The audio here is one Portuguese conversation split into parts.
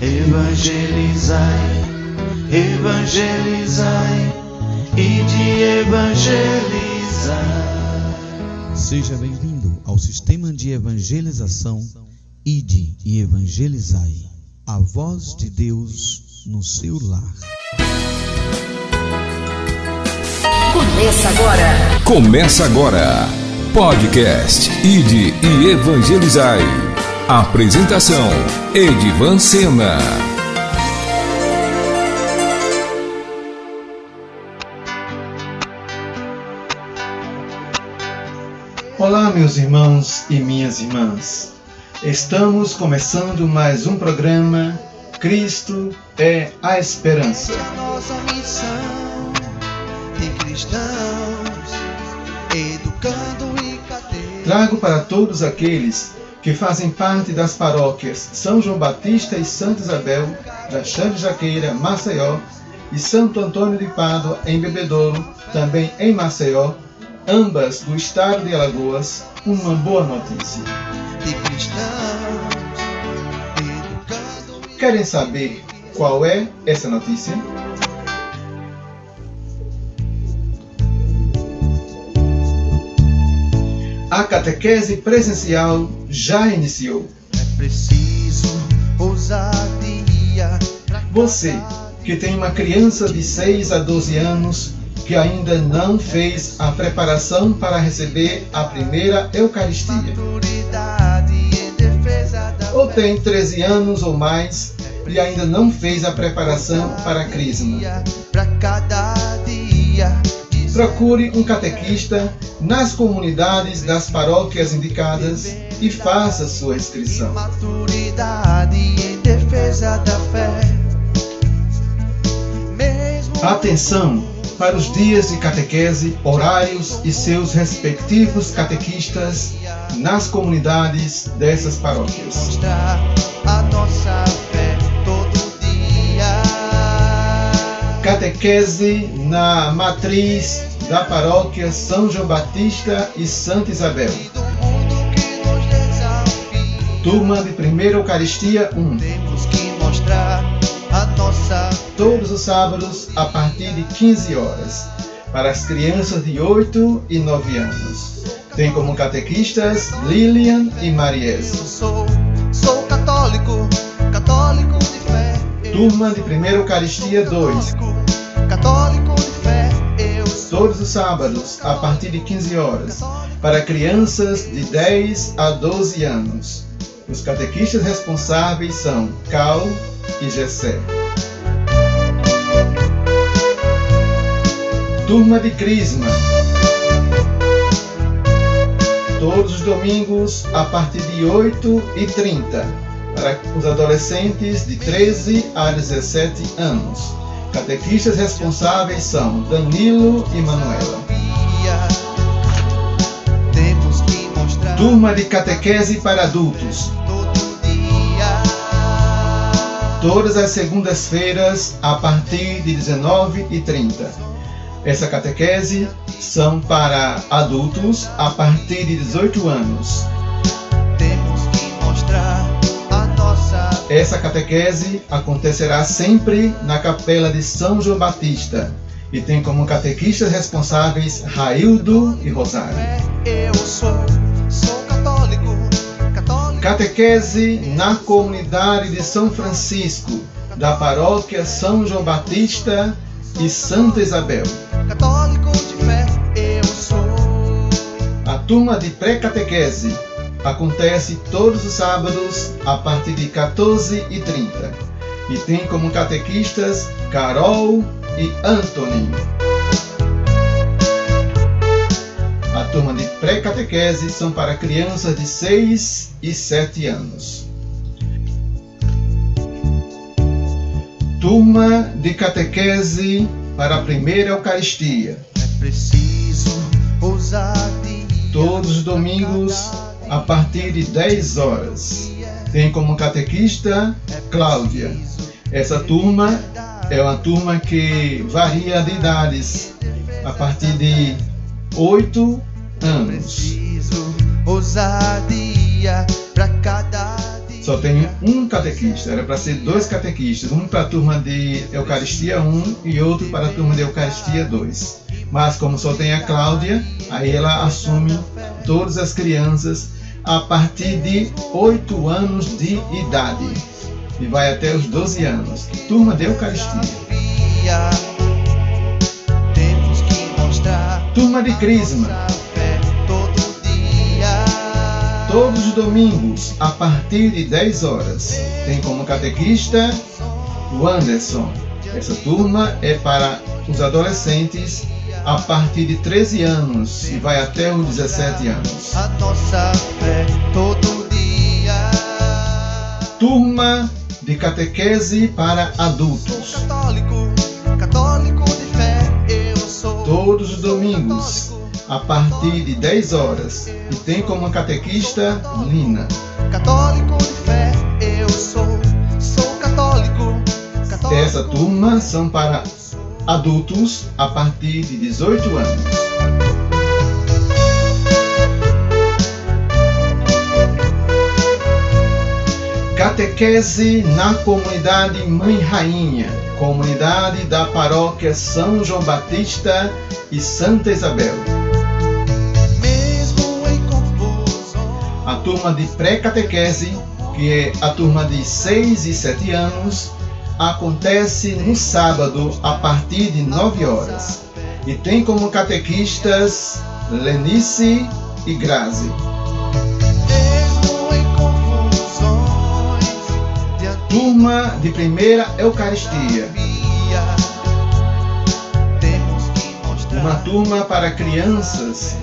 evangelizai, evangelizai e de evangelizar. Seja bem-vindo ao sistema de evangelização Ide e Evangelizai, a voz de Deus no seu lar. Começa agora. Começa agora. Podcast Ide e Evangelizai. Apresentação: Edivan Sena. Olá, meus irmãos e minhas irmãs. Estamos começando mais um programa Cristo é a Esperança. Nossa missão de cristãos, educando e. Trago para todos aqueles que fazem parte das paróquias São João Batista e Santa Isabel, da Xande Jaqueira, Maceió, e Santo Antônio de Pádua, em Bebedouro, também em Maceió, ambas do estado de Alagoas, uma boa notícia. Querem saber qual é essa notícia? A catequese presencial já iniciou. é preciso ousadia Você que tem uma criança de 6 a 12 anos que ainda não fez a preparação para receber a primeira Eucaristia, ou tem 13 anos ou mais e ainda não fez a preparação para a Crisma. Procure um catequista nas comunidades das paróquias indicadas e faça sua inscrição. Atenção para os dias de catequese, horários e seus respectivos catequistas nas comunidades dessas paróquias. Catequese na matriz da paróquia São João Batista e Santa Isabel. Turma de Primeira Eucaristia 1. Temos que mostrar a nossa todos os sábados a partir de 15 horas, para as crianças de 8 e 9 anos. Tem como catequistas Lilian e Eu Mariese. sou, sou católico, católico de fé. Turma de Primeira Eucaristia 2, todos os sábados a partir de 15 horas, para crianças de 10 a 12 anos. Os catequistas responsáveis são Cal e Gessé. Turma de Crisma. Todos os domingos a partir de 8 e 30 para os adolescentes de 13 a 17 anos. Catequistas responsáveis são Danilo e Manuela. Turma de Catequese para adultos. Todas as segundas-feiras a partir de 19 e 30. Essa catequese são para adultos a partir de 18 anos. Essa catequese acontecerá sempre na capela de São João Batista e tem como catequistas responsáveis Raildo e Rosário. Eu sou, sou católico, católico. Catequese na comunidade de São Francisco, da paróquia São João Batista e Santa Isabel. Católico de fé, eu sou. A turma de pré-catequese acontece todos os sábados a partir de 14h30 e tem como catequistas Carol e Anthony. A turma de pré-catequese são para crianças de 6 e 7 anos. Turma de catequese para a primeira Eucaristia. É preciso ousadia. Todos os domingos a partir de 10 horas. Tem como catequista Cláudia. Essa turma é uma turma que varia de idades, a partir de 8 anos. Só tem um catequista. Era para ser dois catequistas, um para a turma de Eucaristia 1 e outro para a turma de Eucaristia 2. Mas como só tem a Cláudia, aí ela assume todas as crianças a partir de 8 anos de idade e vai até os 12 anos. Turma de Eucaristia. Turma de Crisma. Todos os domingos, a partir de 10 horas, tem como catequista o Anderson. Essa turma é para os adolescentes a partir de 13 anos e vai até os 17 anos. A nossa fé todo dia. Turma de catequese para adultos. Católico, católico de fé, eu sou. Todos os domingos, a partir de 10 horas, e tem como catequista Lina. Católico de fé, eu sou. Sou católico. católico Essa turma são para adultos a partir de 18 anos. Catequese na comunidade Mãe Rainha, comunidade da paróquia São João Batista e Santa Isabel. A turma de pré-catequese, que é a turma de 6 e 7 anos, acontece no sábado a partir de 9 horas e tem como catequistas Lenice e Grazi. Turma de primeira Eucaristia, uma turma para crianças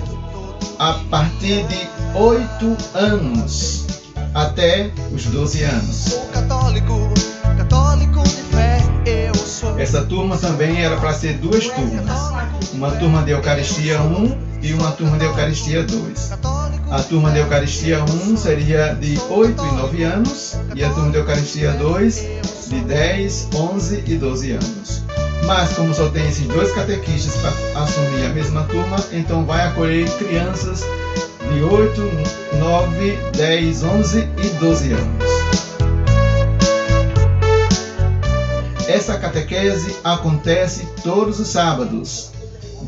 a partir de 8 anos até os 12 anos. Essa turma também era para ser duas turmas. Uma turma de Eucaristia 1 e uma turma de Eucaristia 2. Católico A turma de Eucaristia 1 seria de 8 e 9 anos e a turma de Eucaristia 2 de 10, 11 e 12 anos. Mas como só tem esses dois catequistas para assumir a mesma turma, então vai acolher crianças de 8, 9, 10, 11 e 12 anos. Essa catequese acontece todos os sábados,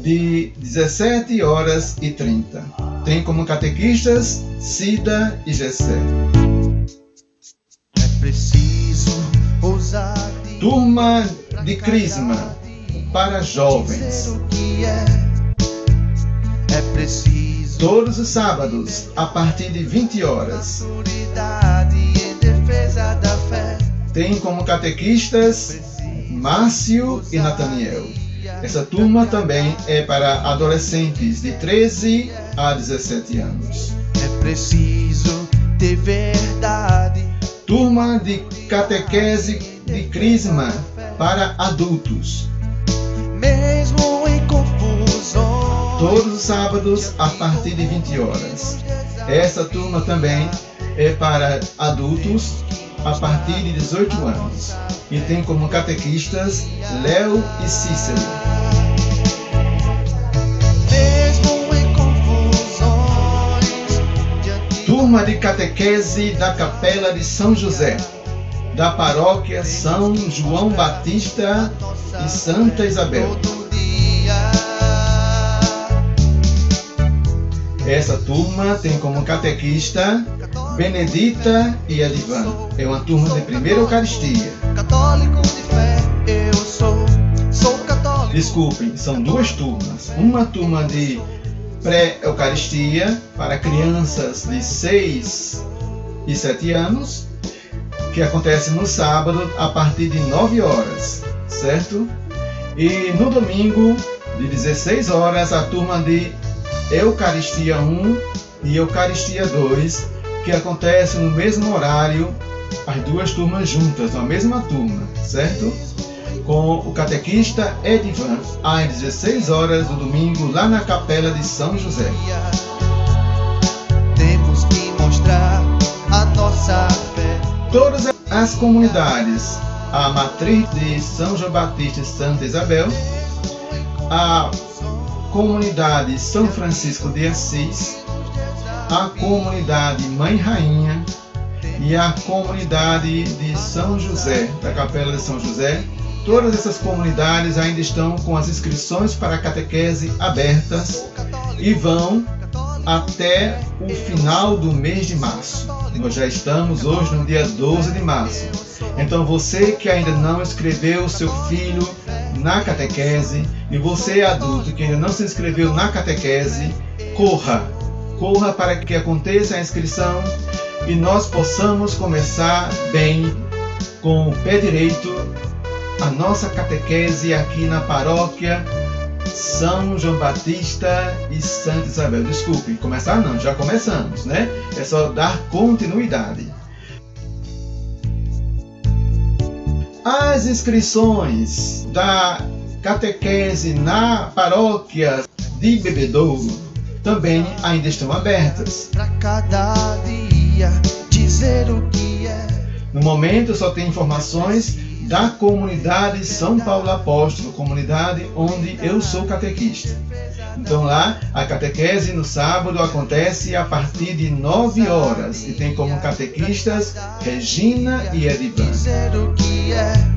de 17 horas e 30. Tem como catequistas Cida e Gessé. é preciso ousar Turma de Crisma para jovens. é. É preciso Todos os sábados, a partir de 20 horas. Tem como catequistas Márcio e Nathaniel. Essa turma também é para adolescentes de 13 a 17 anos. É preciso ter verdade. Turma de catequese de Crisma para adultos. Mesmo em confusões. Todos os sábados a partir de 20 horas. Essa turma também é para adultos a partir de 18 anos e tem como catequistas Léo e Cícero. Turma de catequese da Capela de São José, da paróquia São João Batista e Santa Isabel. Essa turma tem como catequista Benedita e Edivan. É uma turma de primeira Eucaristia. Católico de fé, eu sou. Sou católico. Desculpem, são duas turmas. Uma turma de pré-Eucaristia para crianças de 6 e 7 anos, que acontece no sábado a partir de 9 horas, certo? E no domingo, de 16 horas, a turma de Eucaristia 1 e Eucaristia 2, que acontece no mesmo horário, as duas turmas juntas, na mesma turma, certo? com o catequista Edivan, às 16 horas do domingo, lá na capela de São José. Temos que mostrar a nossa fé. Todas as comunidades, a matriz de São João Batista e Santa Isabel, a comunidade São Francisco de Assis, a comunidade Mãe Rainha, e a comunidade de São José, da Capela de São José. Todas essas comunidades ainda estão com as inscrições para a catequese abertas e vão até o final do mês de março. Nós já estamos hoje no dia 12 de março. Então você que ainda não inscreveu o seu filho na catequese e você adulto que ainda não se inscreveu na catequese, corra, corra para que aconteça a inscrição e nós possamos começar bem com o pé direito a nossa catequese aqui na paróquia São João Batista e Santa Isabel. Desculpe, começar não, já começamos, né? É só dar continuidade. As inscrições da catequese na paróquia de Bebedouro também ainda estão abertas. Pra cada dia dizer o que é. No momento só tem informações da comunidade São Paulo Apóstolo, comunidade onde eu sou catequista. Então lá a catequese no sábado acontece a partir de 9 horas e tem como catequistas Regina e Edivan. É. É.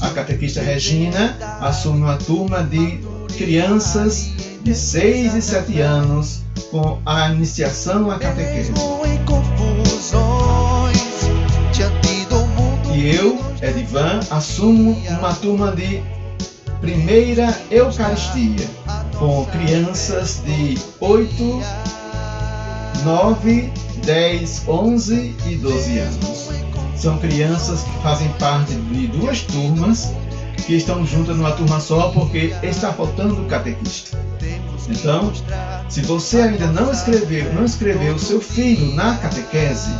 A catequista Regina assume uma turma de crianças de 6 e 7 anos com a iniciação à catequese. E eu, Edivan, assumo uma turma de primeira Eucaristia com crianças de 8, 9, 10, 11 e 12 anos. São crianças que fazem parte de duas turmas que estão juntas numa turma só porque está faltando catequista. Então, se você ainda não escreveu, não escreveu seu filho na catequese,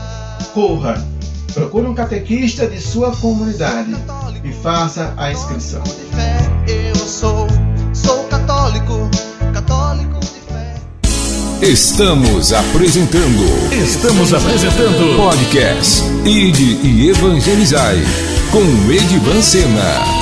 corra, procure um catequista de sua comunidade e faça a inscrição. de fé eu sou. Sou católico, católico de fé. Estamos apresentando Estamos apresentando podcast Ide e Evangelizai com Edivan Sena.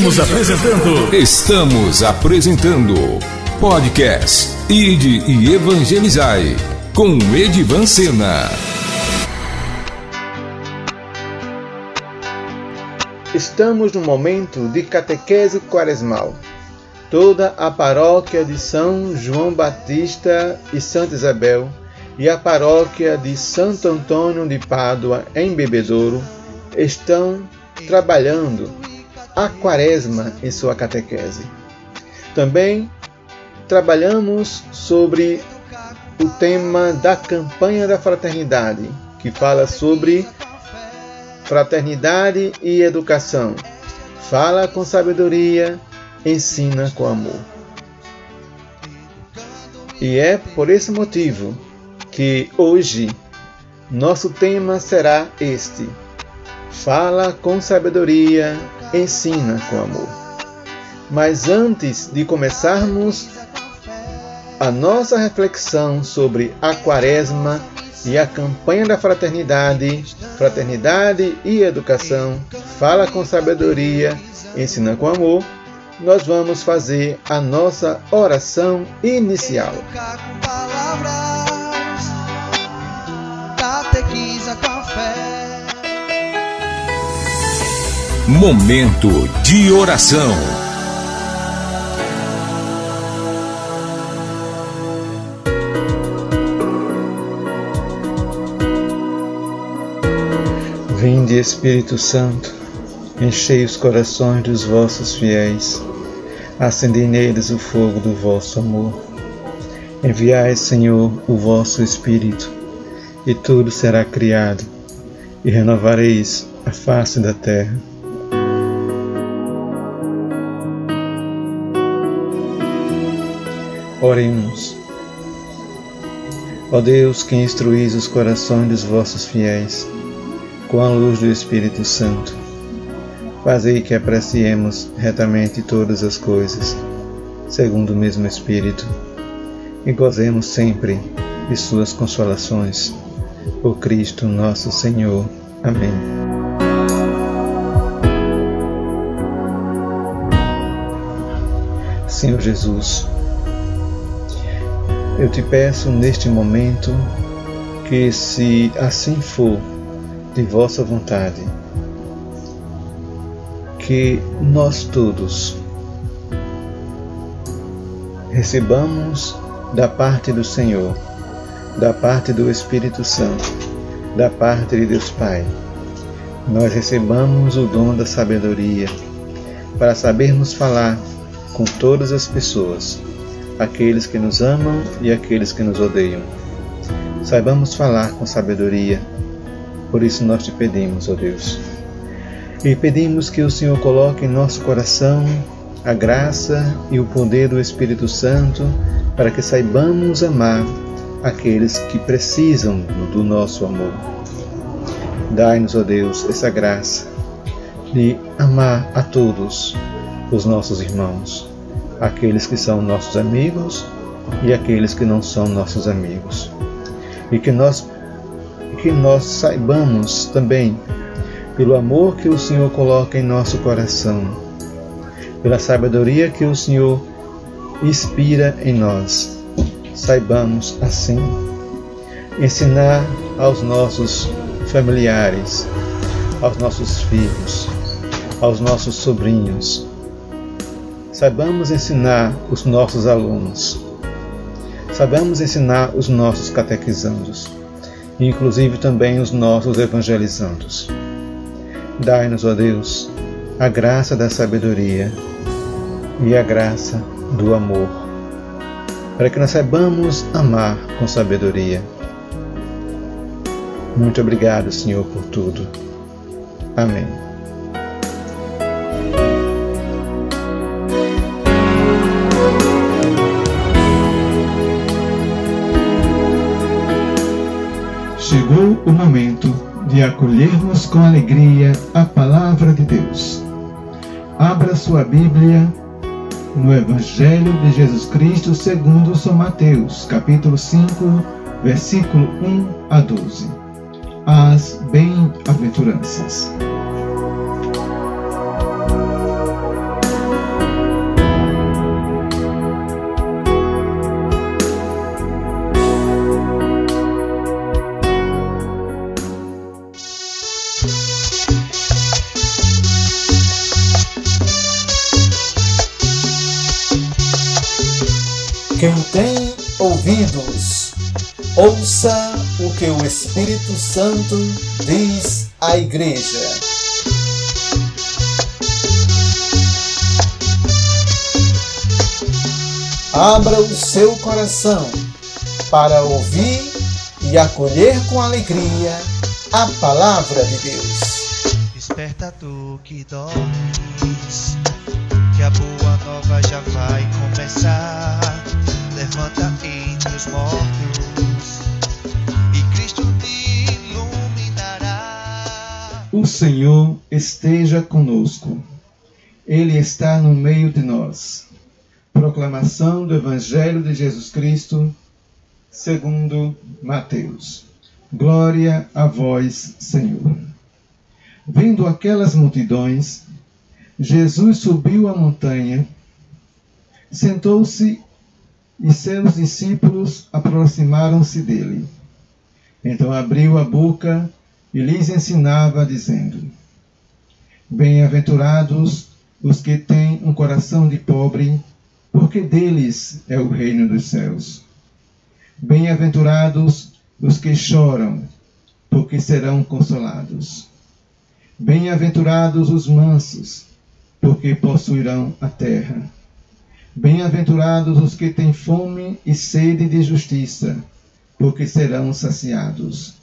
Estamos apresentando. Estamos apresentando. Podcast Ide e Evangelizai. Com Edivan Sena. Estamos no momento de catequese quaresmal. Toda a paróquia de São João Batista e Santa Isabel e a paróquia de Santo Antônio de Pádua, em Bebedouro, estão trabalhando a quaresma em sua catequese. Também trabalhamos sobre o tema da campanha da fraternidade, que fala sobre fraternidade e educação. Fala com sabedoria, ensina com amor. E é por esse motivo que hoje nosso tema será este: Fala com sabedoria, ensina com amor. Mas antes de começarmos a nossa reflexão sobre a Quaresma e a campanha da fraternidade, fraternidade e educação, fala com sabedoria, ensina com amor, nós vamos fazer a nossa oração inicial. Momento de oração. Vinde, Espírito Santo, enchei os corações dos vossos fiéis, acendei neles o fogo do vosso amor. Enviai, Senhor, o vosso Espírito e tudo será criado, e renovareis a face da terra. Oremos. Ó Deus, que instruís os corações dos vossos fiéis com a luz do Espírito Santo, fazei que apreciemos retamente todas as coisas, segundo o mesmo Espírito, e gozemos sempre de suas consolações por Cristo nosso Senhor. Amém. Senhor Jesus, eu te peço neste momento que, se assim for de vossa vontade, que nós todos recebamos da parte do Senhor da parte do Espírito Santo, da parte de Deus Pai, nós recebamos o dom da sabedoria para sabermos falar com todas as pessoas, aqueles que nos amam e aqueles que nos odeiam. Saibamos falar com sabedoria, por isso nós te pedimos, ó Deus. E pedimos que o Senhor coloque em nosso coração a graça e o poder do Espírito Santo para que saibamos amar aqueles que precisam do nosso amor. Dai-nos, ó Deus, essa graça de amar a todos os nossos irmãos, aqueles que são nossos amigos e aqueles que não são nossos amigos. E que nós que nós saibamos também pelo amor que o Senhor coloca em nosso coração, pela sabedoria que o Senhor inspira em nós saibamos assim ensinar aos nossos familiares, aos nossos filhos, aos nossos sobrinhos. Saibamos ensinar os nossos alunos. Saibamos ensinar os nossos catequizandos, inclusive também os nossos evangelizandos. Dai-nos, ó Deus, a graça da sabedoria e a graça do amor para que nós saibamos amar com sabedoria. Muito obrigado, Senhor, por tudo. Amém. Chegou o momento de acolhermos com alegria a palavra de Deus. Abra sua Bíblia no Evangelho de Jesus Cristo segundo São Mateus, capítulo 5, versículo 1 a 12. As bem-aventuranças. Espírito Santo diz à Igreja. Abra o seu coração para ouvir e acolher com alegria a palavra de Deus. Desperta tu que dormes, que a boa nova já vai começar. Levanta entre os mortos O Senhor esteja conosco. Ele está no meio de nós. Proclamação do Evangelho de Jesus Cristo, segundo Mateus. Glória a vós, Senhor. Vendo aquelas multidões, Jesus subiu a montanha, sentou-se e seus discípulos aproximaram-se dele. Então abriu a boca e lhes ensinava, dizendo: Bem-aventurados os que têm um coração de pobre, porque deles é o reino dos céus. Bem-aventurados os que choram, porque serão consolados. Bem-aventurados os mansos, porque possuirão a terra. Bem-aventurados os que têm fome e sede de justiça, porque serão saciados.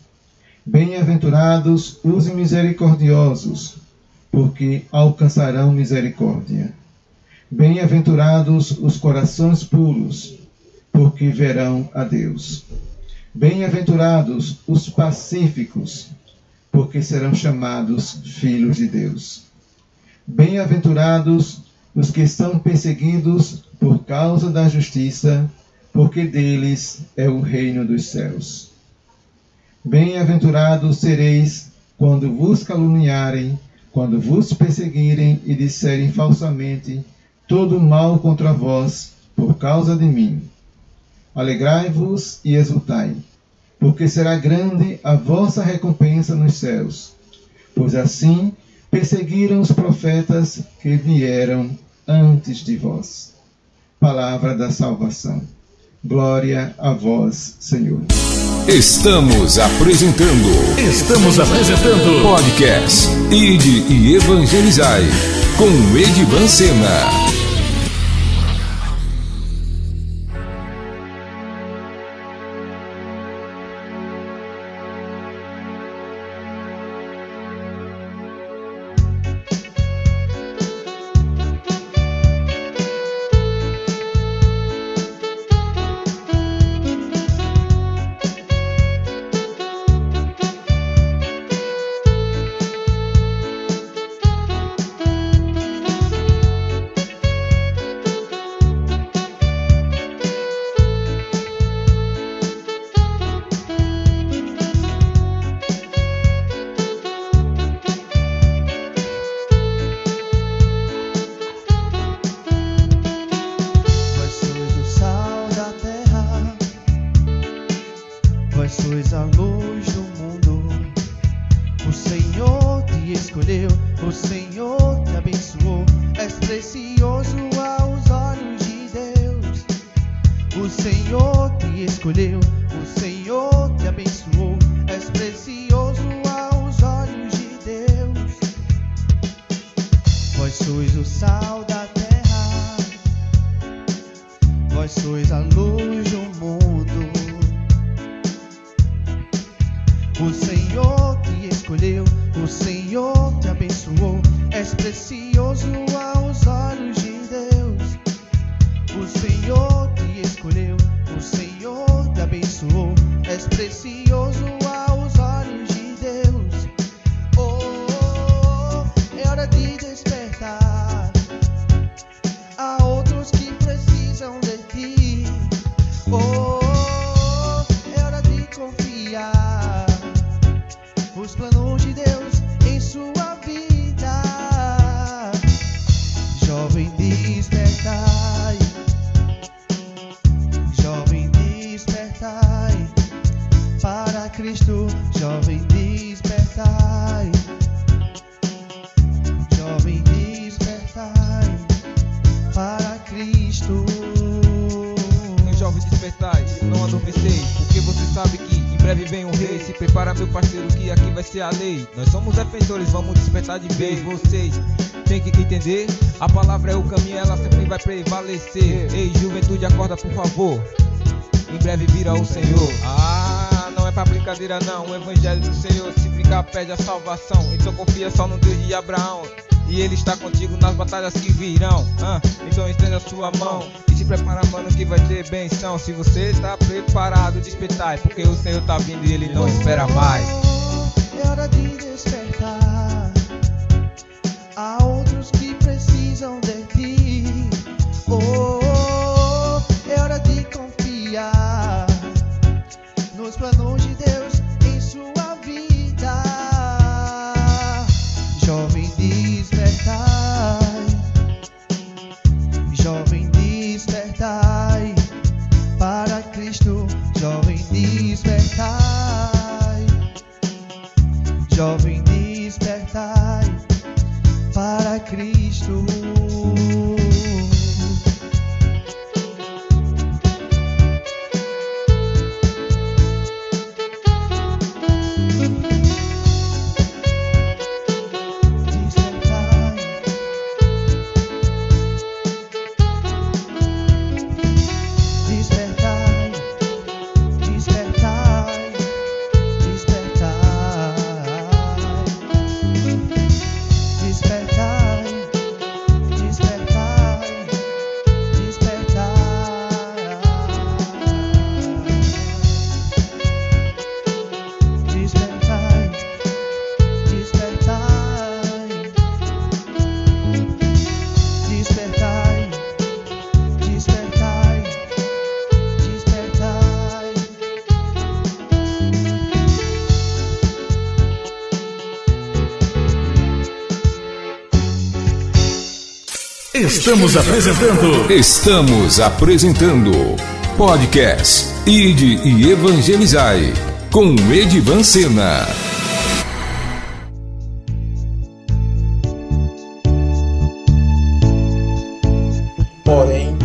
Bem-aventurados os misericordiosos, porque alcançarão misericórdia. Bem-aventurados os corações puros, porque verão a Deus. Bem-aventurados os pacíficos, porque serão chamados filhos de Deus. Bem-aventurados os que são perseguidos por causa da justiça, porque deles é o reino dos céus. Bem-aventurados sereis quando vos caluniarem, quando vos perseguirem e disserem falsamente todo mal contra vós por causa de mim. Alegrai-vos e exultai, porque será grande a vossa recompensa nos céus, pois assim perseguiram os profetas que vieram antes de vós. Palavra da salvação. Glória a vós, Senhor. Estamos apresentando. Estamos apresentando. Podcast Ide e Evangelizai. Com Edivan Sena. Escolheu, o Senhor te abençoou. És precioso aos olhos de Deus. O Senhor te escolheu, o Senhor te abençoou. És precioso aos olhos de Deus. Vós sois o sal da terra. Vós sois a luz te abençoou. És precioso prevalecer. Ei, juventude, acorda por favor. Em breve virá o Senhor. Ah, não é pra brincadeira, não. O evangelho do Senhor, se brincar, pede a salvação. Então confia só no Deus de Abraão. E ele está contigo nas batalhas que virão. Ah, então estenda a sua mão e se prepara, mano, que vai ter benção. Se você está preparado, despertai, porque o Senhor está vindo e ele não espera mais. Estamos apresentando. Estamos apresentando. Podcast Ide e Evangelizai. Com Edivan Sena. Porém,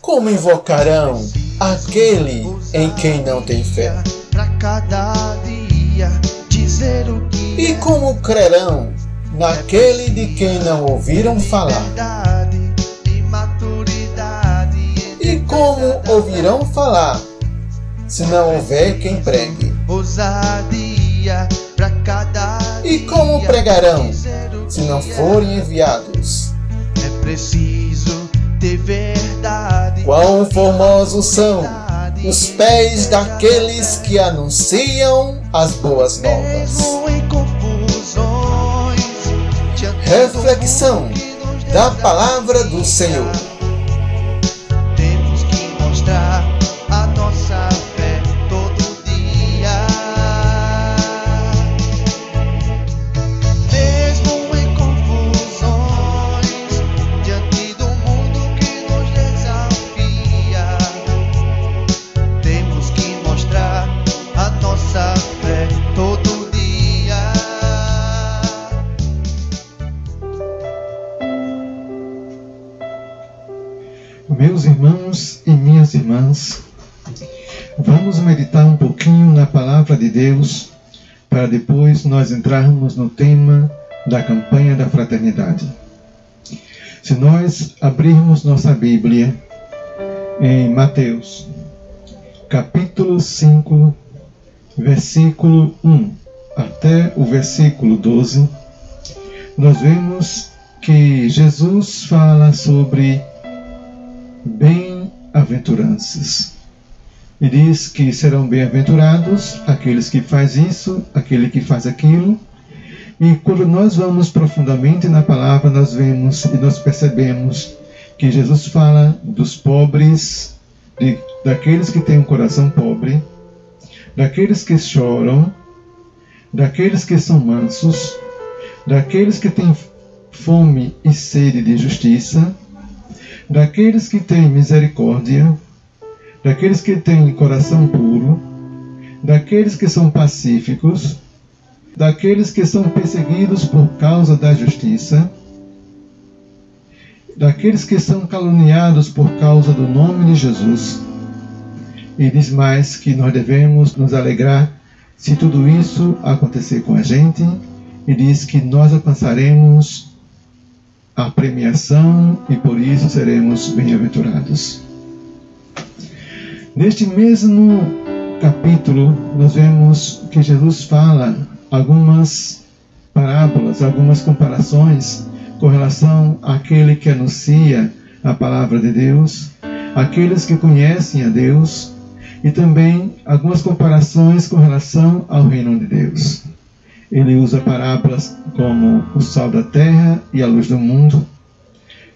como invocarão aquele em quem não tem fé? E como crerão naquele de quem não ouviram falar? Ouvirão falar se não houver quem pregue? E como pregarão se não é forem enviados? É preciso ter verdade. Quão formosos são os pés daqueles que anunciam as boas novas. Reflexão da palavra do Senhor. Irmãs, vamos meditar um pouquinho na palavra de Deus para depois nós entrarmos no tema da campanha da fraternidade. Se nós abrirmos nossa Bíblia em Mateus, capítulo 5, versículo 1 até o versículo 12, nós vemos que Jesus fala sobre bem-aventuranças. E diz que serão bem-aventurados aqueles que faz isso, aquele que faz aquilo. E quando nós vamos profundamente na palavra, nós vemos e nós percebemos que Jesus fala dos pobres, de, daqueles que têm um coração pobre, daqueles que choram, daqueles que são mansos, daqueles que têm fome e sede de justiça, daqueles que têm misericórdia, daqueles que têm coração puro, daqueles que são pacíficos, daqueles que são perseguidos por causa da justiça, daqueles que são caluniados por causa do nome de Jesus. E diz mais que nós devemos nos alegrar se tudo isso acontecer com a gente, e diz que nós alcançaremos a premiação e por isso seremos bem-aventurados. Neste mesmo capítulo, nós vemos que Jesus fala algumas parábolas, algumas comparações com relação àquele que anuncia a palavra de Deus, aqueles que conhecem a Deus e também algumas comparações com relação ao reino de Deus. Ele usa parábolas como o sal da terra e a luz do mundo.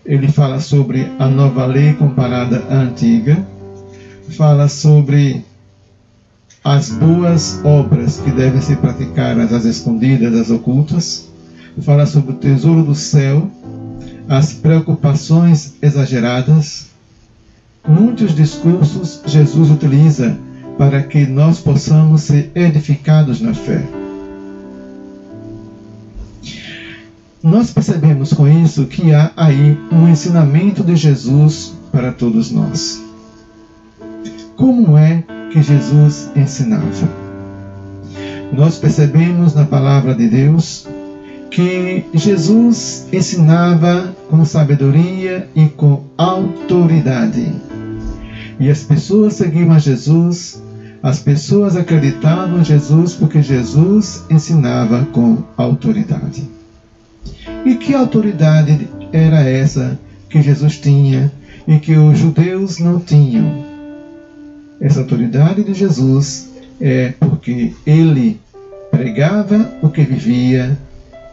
Ele fala sobre a nova lei comparada à antiga. Fala sobre as boas obras que devem ser praticadas às escondidas, às ocultas. Fala sobre o tesouro do céu, as preocupações exageradas. Muitos discursos Jesus utiliza para que nós possamos ser edificados na fé. Nós percebemos com isso que há aí um ensinamento de Jesus para todos nós. Como é que Jesus ensinava? Nós percebemos na palavra de Deus que Jesus ensinava com sabedoria e com autoridade. E as pessoas seguiam a Jesus, as pessoas acreditavam em Jesus porque Jesus ensinava com autoridade. E que autoridade era essa que Jesus tinha e que os judeus não tinham? Essa autoridade de Jesus é porque ele pregava o que vivia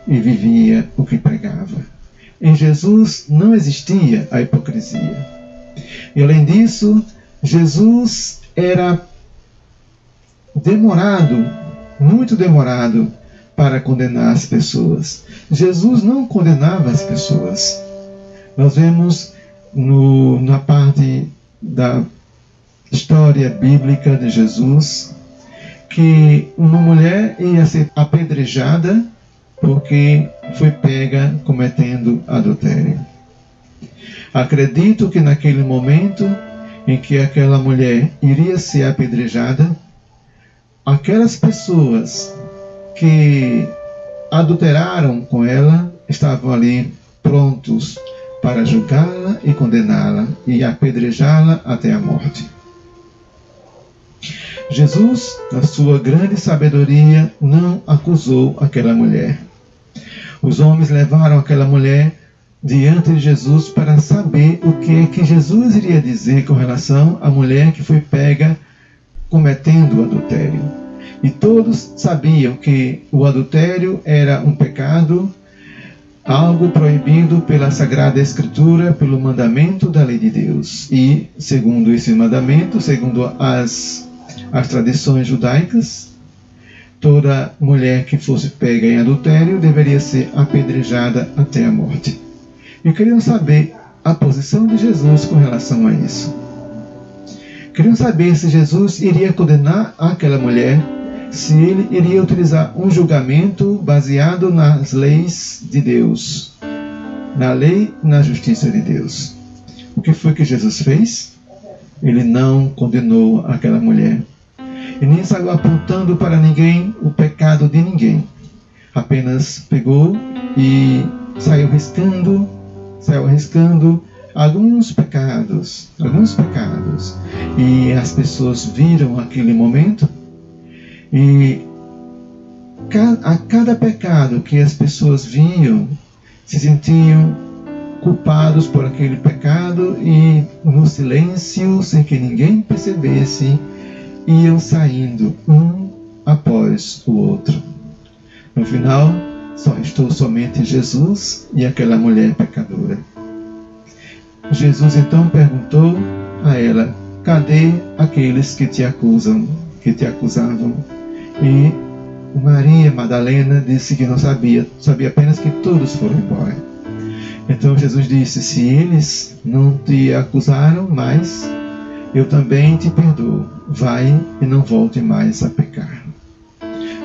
e vivia o que pregava. Em Jesus não existia a hipocrisia. E além disso, Jesus era demorado, muito demorado para condenar as pessoas. Jesus não condenava as pessoas. Nós vemos no, na parte da história bíblica de Jesus que uma mulher ia ser apedrejada porque foi pega cometendo adultério. Acredito que naquele momento em que aquela mulher iria ser apedrejada, aquelas pessoas que adulteraram com ela estavam ali prontos para julgá-la e condená-la e apedrejá-la até a morte. Jesus, na sua grande sabedoria, não acusou aquela mulher. Os homens levaram aquela mulher diante de Jesus para saber o que é que Jesus iria dizer com relação à mulher que foi pega cometendo adultério. E todos sabiam que o adultério era um pecado, algo proibido pela Sagrada Escritura, pelo mandamento da lei de Deus. E, segundo esse mandamento, segundo as, as tradições judaicas, toda mulher que fosse pega em adultério deveria ser apedrejada até a morte. E queriam saber a posição de Jesus com relação a isso. Queriam saber se Jesus iria condenar aquela mulher se ele iria utilizar um julgamento baseado nas leis de Deus, na lei e na justiça de Deus. O que foi que Jesus fez? Ele não condenou aquela mulher. E nem saiu apontando para ninguém o pecado de ninguém. Apenas pegou e saiu riscando, saiu arriscando alguns pecados, alguns pecados. E as pessoas viram aquele momento e a cada pecado que as pessoas viam, se sentiam culpados por aquele pecado e no silêncio, sem que ninguém percebesse, iam saindo um após o outro. No final, só restou somente Jesus e aquela mulher pecadora. Jesus então perguntou a ela: Cadê aqueles que te acusam, que te acusavam? E Maria Madalena disse que não sabia, sabia apenas que todos foram embora. Então Jesus disse: Se eles não te acusaram mais, eu também te perdoo. Vai e não volte mais a pecar.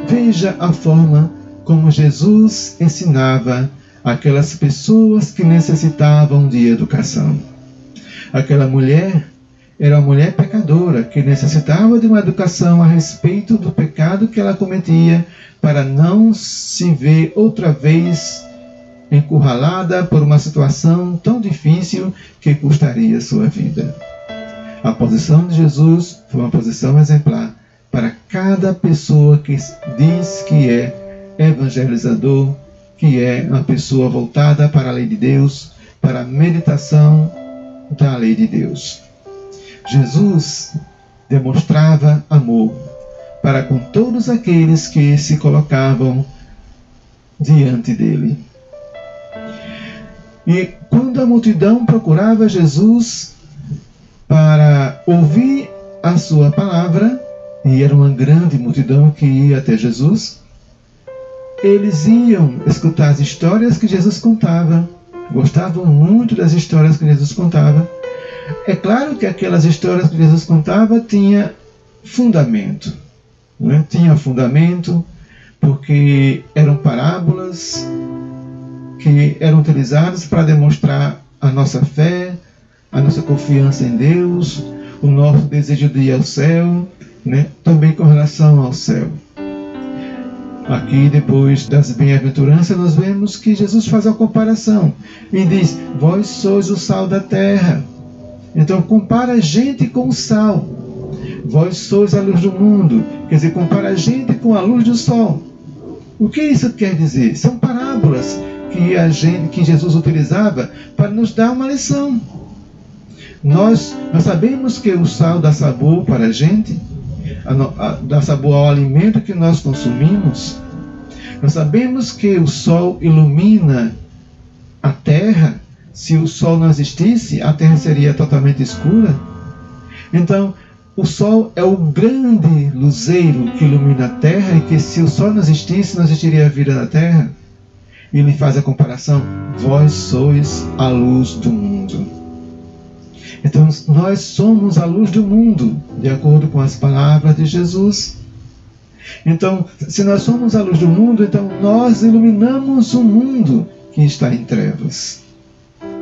Veja a forma como Jesus ensinava aquelas pessoas que necessitavam de educação. Aquela mulher Era uma mulher pecadora que necessitava de uma educação a respeito do pecado que ela cometia para não se ver outra vez encurralada por uma situação tão difícil que custaria sua vida. A posição de Jesus foi uma posição exemplar para cada pessoa que diz que é evangelizador, que é uma pessoa voltada para a lei de Deus, para a meditação da lei de Deus. Jesus demonstrava amor para com todos aqueles que se colocavam diante dele. E quando a multidão procurava Jesus para ouvir a sua palavra, e era uma grande multidão que ia até Jesus, eles iam escutar as histórias que Jesus contava, gostavam muito das histórias que Jesus contava. É claro que aquelas histórias que Jesus contava tinha fundamento, né? tinha fundamento porque eram parábolas que eram utilizadas para demonstrar a nossa fé, a nossa confiança em Deus, o nosso desejo de ir ao céu, né? também com relação ao céu. Aqui, depois das bem-aventuranças, nós vemos que Jesus faz a comparação e diz: Vós sois o sal da terra. Então, compara a gente com o sal. Vós sois a luz do mundo. Quer dizer, compara a gente com a luz do sol. O que isso quer dizer? São parábolas que a gente, que Jesus utilizava para nos dar uma lição. Nós, nós sabemos que o sal dá sabor para a gente, a, a, dá sabor ao alimento que nós consumimos. Nós sabemos que o sol ilumina a terra. Se o sol não existisse, a terra seria totalmente escura. Então, o sol é o grande luzeiro que ilumina a terra e que se o sol não existisse, não existiria a vida na terra. E ele faz a comparação: vós sois a luz do mundo. Então, nós somos a luz do mundo, de acordo com as palavras de Jesus. Então, se nós somos a luz do mundo, então nós iluminamos o mundo que está em trevas.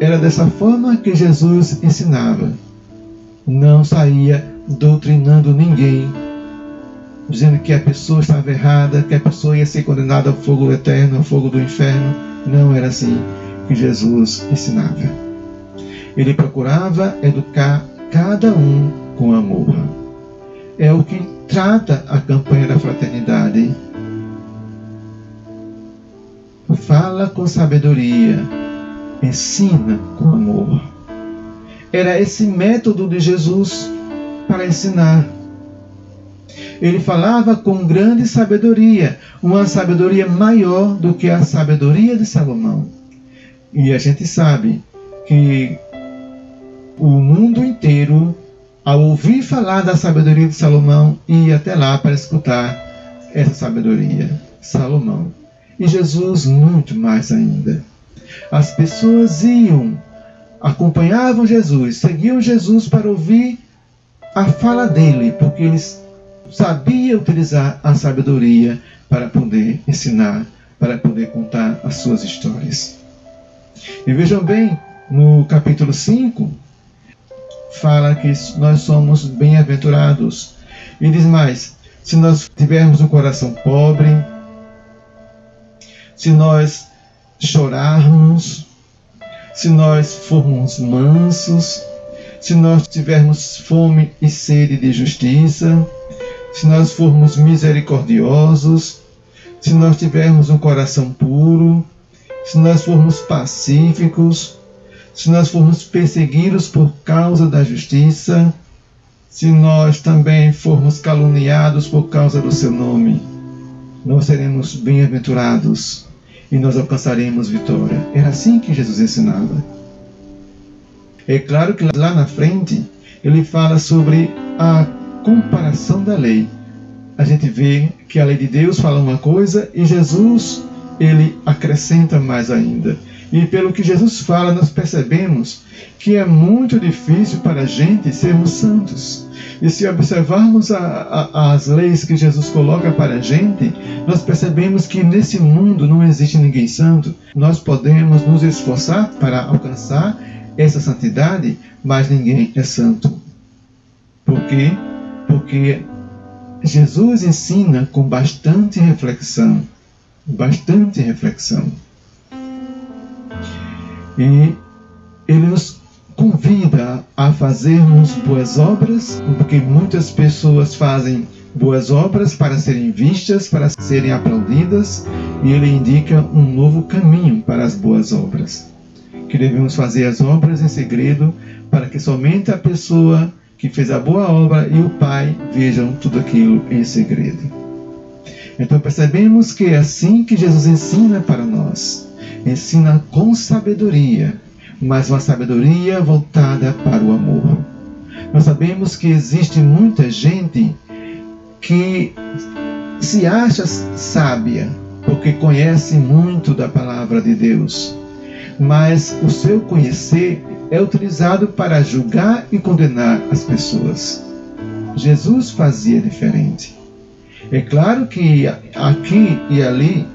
Era dessa forma que Jesus ensinava. Não saía doutrinando ninguém, dizendo que a pessoa estava errada, que a pessoa ia ser condenada ao fogo eterno, ao fogo do inferno. Não era assim que Jesus ensinava. Ele procurava educar cada um com amor. É o que trata a campanha da fraternidade. Fala com sabedoria, ensina com amor. Era esse método de Jesus para ensinar ele falava com grande sabedoria, uma sabedoria maior do que a sabedoria de Salomão. E a gente sabe que o mundo inteiro, ao ouvir falar da sabedoria de Salomão, ia até lá para escutar essa sabedoria. Salomão. E Jesus, muito mais ainda. As pessoas iam, acompanhavam Jesus, seguiam Jesus para ouvir a fala dele, porque eles sabia utilizar a sabedoria para poder ensinar, para poder contar as suas histórias. E vejam bem, no capítulo 5, fala que nós somos bem-aventurados. E diz mais: se nós tivermos um coração pobre, se nós chorarmos, se nós formos mansos, se nós tivermos fome e sede de justiça, se nós formos misericordiosos, se nós tivermos um coração puro, se nós formos pacíficos, se nós formos perseguidos por causa da justiça, se nós também formos caluniados por causa do seu nome, nós seremos bem-aventurados e nós alcançaremos vitória. Era assim que Jesus ensinava. É claro que lá na frente ele fala sobre a comparação da lei. A gente vê que a lei de Deus fala uma coisa e Jesus ele acrescenta mais ainda. E pelo que Jesus fala, nós percebemos que é muito difícil para a gente sermos santos. E se observarmos a, a, as leis que Jesus coloca para a gente, nós percebemos que nesse mundo não existe ninguém santo. Nós podemos nos esforçar para alcançar essa santidade, mas ninguém é santo. Por quê? Porque Jesus ensina com bastante reflexão, bastante reflexão. E ele nos convida a fazermos boas obras, porque muitas pessoas fazem boas obras para serem vistas, para serem aplaudidas, e ele indica um novo caminho para as boas obras. Que devemos fazer as obras em segredo, para que somente a pessoa que fez a boa obra e o Pai vejam tudo aquilo em segredo. Então percebemos que é assim que Jesus ensina para nós. Ensina com sabedoria, mas uma sabedoria voltada para o amor. Nós sabemos que existe muita gente que se acha sábia porque conhece muito da palavra de Deus, mas o seu conhecer é utilizado para julgar e condenar as pessoas. Jesus fazia diferente. É claro que aqui e ali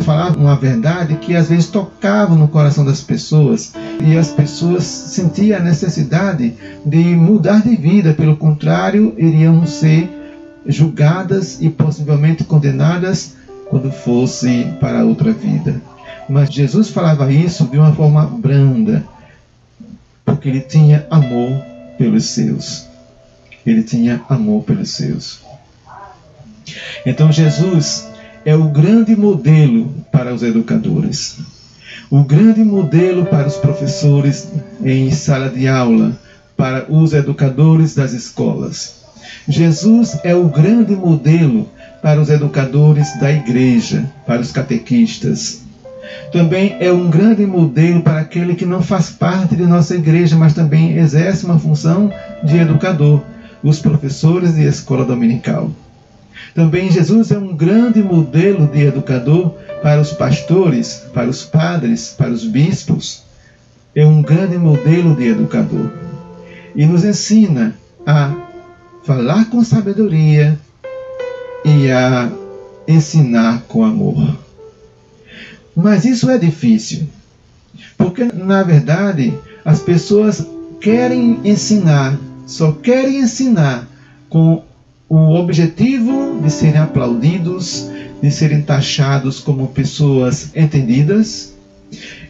falava uma verdade que às vezes tocava no coração das pessoas e as pessoas sentiam a necessidade de mudar de vida, pelo contrário, iriam ser julgadas e possivelmente condenadas quando fossem para outra vida. Mas Jesus falava isso de uma forma branda, porque ele tinha amor pelos seus. Ele tinha amor pelos seus. Então Jesus é o grande modelo para os educadores, o grande modelo para os professores em sala de aula, para os educadores das escolas. Jesus é o grande modelo para os educadores da igreja, para os catequistas. Também é um grande modelo para aquele que não faz parte de nossa igreja, mas também exerce uma função de educador, os professores de escola dominical. Também Jesus é um grande modelo de educador para os pastores, para os padres, para os bispos. É um grande modelo de educador. E nos ensina a falar com sabedoria e a ensinar com amor. Mas isso é difícil, porque na verdade as pessoas querem ensinar, só querem ensinar com o objetivo de serem aplaudidos, de serem taxados como pessoas entendidas.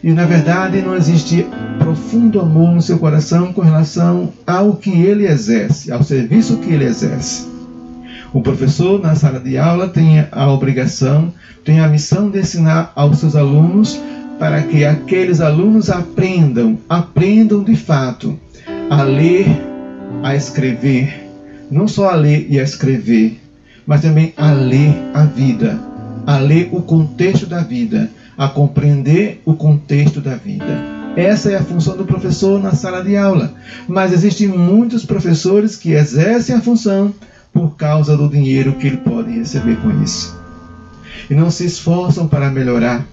E na verdade não existe profundo amor no seu coração com relação ao que ele exerce, ao serviço que ele exerce. O professor, na sala de aula, tem a obrigação, tem a missão de ensinar aos seus alunos para que aqueles alunos aprendam, aprendam de fato a ler, a escrever, não só a ler e a escrever, mas também a ler a vida, a ler o contexto da vida, a compreender o contexto da vida. Essa é a função do professor na sala de aula. Mas existem muitos professores que exercem a função por causa do dinheiro que ele pode receber com isso. E não se esforçam para melhorar.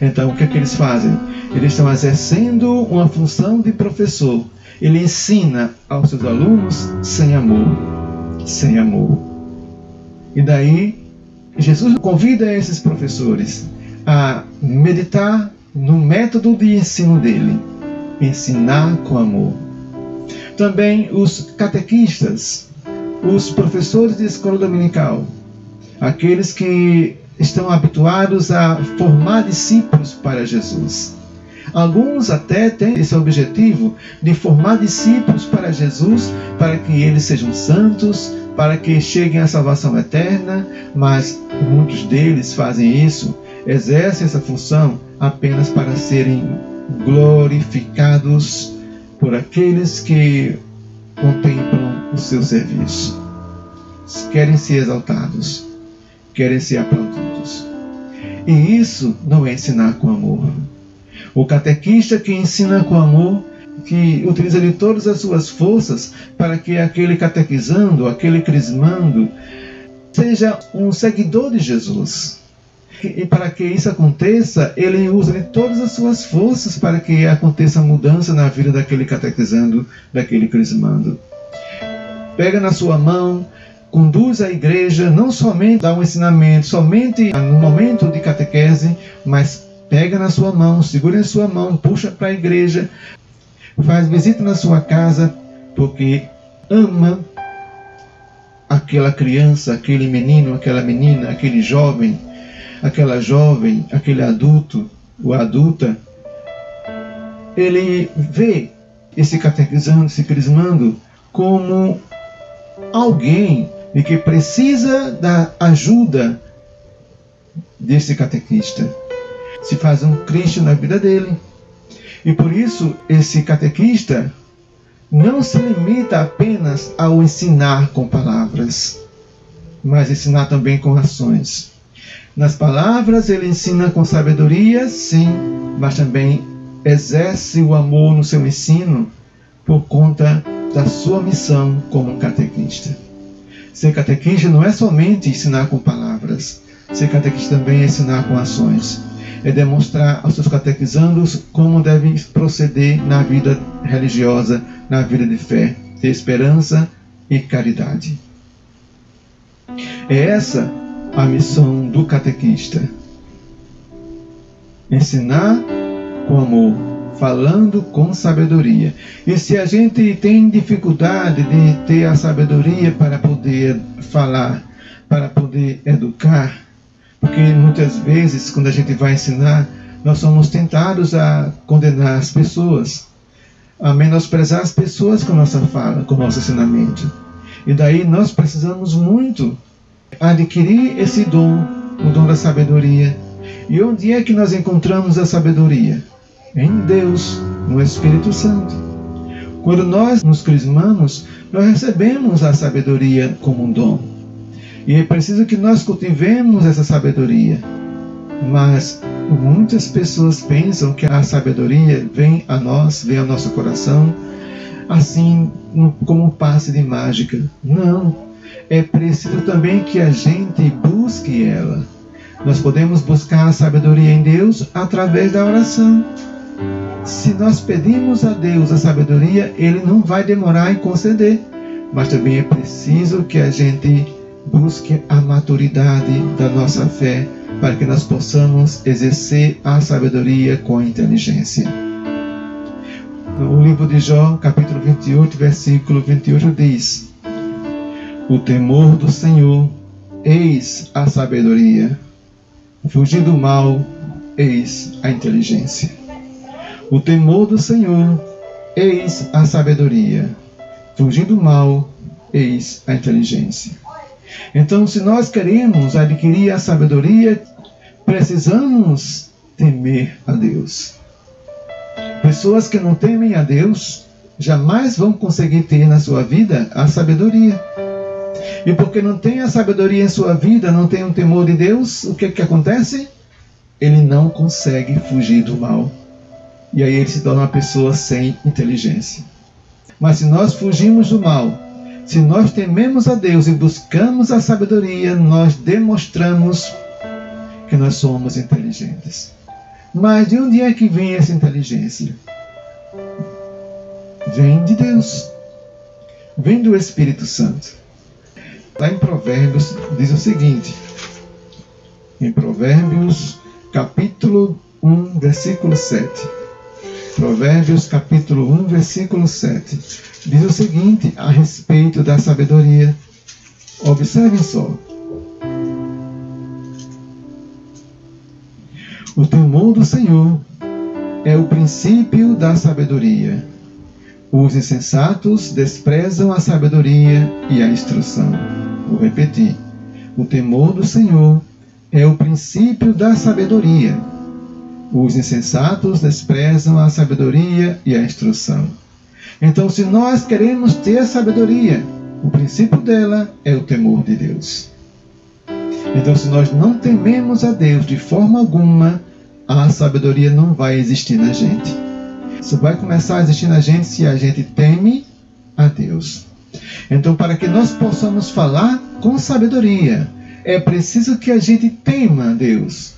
Então, o que é que eles fazem? Eles estão exercendo uma função de professor, ele ensina aos seus alunos sem amor. Sem amor. E daí, Jesus convida esses professores a meditar no método de ensino dele, ensinar com amor. Também os catequistas, os professores de escola dominical, aqueles que estão habituados a formar discípulos para Jesus. Alguns até têm esse objetivo de formar discípulos para Jesus, para que eles sejam santos, para que cheguem à salvação eterna, mas muitos deles fazem isso, exercem essa função apenas para serem glorificados por aqueles que contemplam o seu serviço. Querem ser exaltados, querem ser aplaudidos. E isso não é ensinar com amor. O catequista que ensina com amor, que utiliza de todas as suas forças para que aquele catequizando, aquele crismando, seja um seguidor de Jesus. E para que isso aconteça, ele usa de todas as suas forças para que aconteça a mudança na vida daquele catequizando, daquele crismando. Pega na sua mão, conduz a igreja, não somente dá um ensinamento, somente no momento de catequese, mas pega na sua mão, segura em sua mão, puxa para a igreja, faz visita na sua casa, porque ama aquela criança, aquele menino, aquela menina, aquele jovem, aquela jovem, aquele adulto ou adulta, ele vê esse catequizando, esse crismando, como alguém que precisa da ajuda desse catequista. Se faz um Cristo na vida dele. E por isso, esse catequista não se limita apenas ao ensinar com palavras, mas ensinar também com ações. Nas palavras, ele ensina com sabedoria, sim, mas também exerce o amor no seu ensino por conta da sua missão como catequista. Ser catequista não é somente ensinar com palavras, ser catequista também é ensinar com ações. É demonstrar aos seus catequizandos como devem proceder na vida religiosa, na vida de fé, de esperança e caridade. É essa a missão do catequista. Ensinar com amor, falando com sabedoria. E se a gente tem dificuldade de ter a sabedoria para poder falar, para poder educar, porque muitas vezes quando a gente vai ensinar, nós somos tentados a condenar as pessoas, a menosprezar as pessoas com nossa fala, com nosso ensinamento. E daí nós precisamos muito adquirir esse dom, o dom da sabedoria. E onde é que nós encontramos a sabedoria? Em Deus, no Espírito Santo. Quando nós nos crismamos, nós recebemos a sabedoria como um dom. E é preciso que nós cultivemos essa sabedoria. Mas muitas pessoas pensam que a sabedoria vem a nós, vem ao nosso coração, assim como um passe de mágica. Não é preciso também que a gente busque ela. Nós podemos buscar a sabedoria em Deus através da oração. Se nós pedimos a Deus a sabedoria, Ele não vai demorar em conceder. Mas também é preciso que a gente busque a maturidade da nossa fé para que nós possamos exercer a sabedoria com inteligência. No livro de Jó, capítulo 28, versículo 28 diz: o temor do Senhor, eis a sabedoria. Fugir do mal, eis a inteligência. O temor do Senhor, eis a sabedoria. Fugir do mal, eis a inteligência. Então, se nós queremos adquirir a sabedoria, precisamos temer a Deus. Pessoas que não temem a Deus jamais vão conseguir ter na sua vida a sabedoria. E porque não tem a sabedoria em sua vida, não tem o um temor de Deus, o que, que acontece? Ele não consegue fugir do mal. E aí ele se torna uma pessoa sem inteligência. Mas se nós fugimos do mal, se nós tememos a Deus e buscamos a sabedoria, nós demonstramos que nós somos inteligentes. Mas de onde é que vem essa inteligência? Vem de Deus. Vem do Espírito Santo. Lá em Provérbios diz o seguinte: em Provérbios, capítulo 1, versículo 7. Provérbios, capítulo 1, versículo 7. Diz o seguinte a respeito da sabedoria. Observem só. O temor do Senhor é o princípio da sabedoria. Os insensatos desprezam a sabedoria e a instrução. Vou repetir. O temor do Senhor é o princípio da sabedoria. Os insensatos desprezam a sabedoria e a instrução. Então, se nós queremos ter a sabedoria, o princípio dela é o temor de Deus. Então, se nós não tememos a Deus de forma alguma, a sabedoria não vai existir na gente. Isso vai começar a existir na gente se a gente teme a Deus. Então, para que nós possamos falar com sabedoria, é preciso que a gente tema a Deus.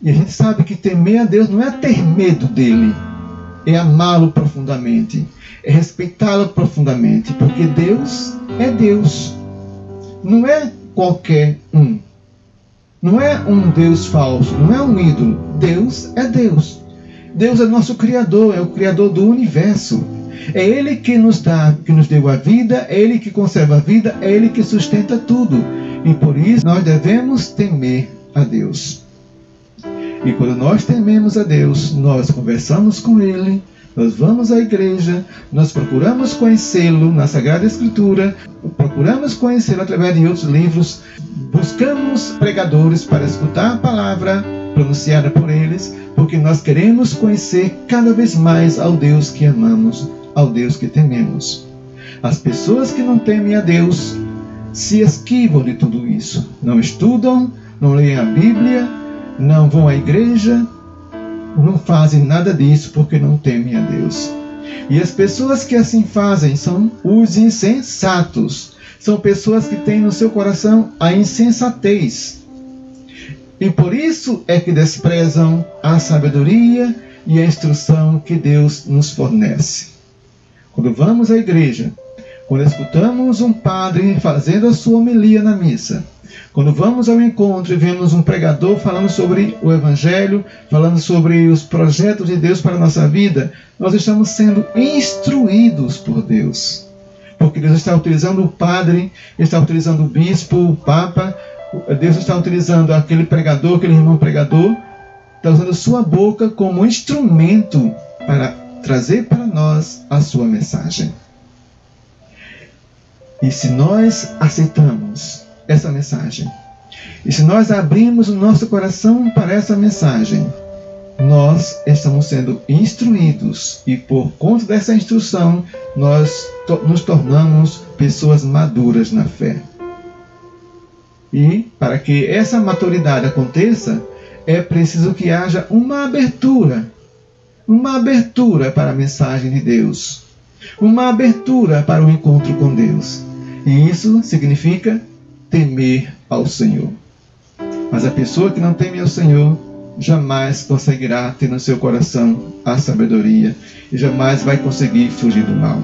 E a gente sabe que temer a Deus não é ter medo dele, é amá-lo profundamente, é respeitá-lo profundamente, porque Deus é Deus, não é qualquer um. Não é um Deus falso, não é um ídolo. Deus é Deus. Deus é nosso Criador, é o Criador do universo. É Ele que nos dá, que nos deu a vida, é Ele que conserva a vida, é Ele que sustenta tudo. E por isso nós devemos temer a Deus. E quando nós tememos a Deus, nós conversamos com Ele, nós vamos à igreja, nós procuramos conhecê-lo na Sagrada Escritura, procuramos conhecê-lo através de outros livros, buscamos pregadores para escutar a palavra pronunciada por eles, porque nós queremos conhecer cada vez mais ao Deus que amamos, ao Deus que tememos. As pessoas que não temem a Deus se esquivam de tudo isso, não estudam, não leem a Bíblia, não vão à igreja, não fazem nada disso porque não temem a Deus. E as pessoas que assim fazem são os insensatos. São pessoas que têm no seu coração a insensatez. E por isso é que desprezam a sabedoria e a instrução que Deus nos fornece. Quando vamos à igreja, quando escutamos um padre fazendo a sua homilia na missa, quando vamos ao encontro e vemos um pregador falando sobre o Evangelho, falando sobre os projetos de Deus para a nossa vida, nós estamos sendo instruídos por Deus. Porque Deus está utilizando o padre, está utilizando o bispo, o papa, Deus está utilizando aquele pregador, aquele irmão pregador, está usando sua boca como instrumento para trazer para nós a sua mensagem. E se nós aceitamos essa mensagem. E se nós abrimos o nosso coração para essa mensagem, nós estamos sendo instruídos e por conta dessa instrução nós to nos tornamos pessoas maduras na fé. E para que essa maturidade aconteça, é preciso que haja uma abertura, uma abertura para a mensagem de Deus, uma abertura para o encontro com Deus. E isso significa temer ao Senhor. Mas a pessoa que não teme ao Senhor jamais conseguirá ter no seu coração a sabedoria e jamais vai conseguir fugir do mal.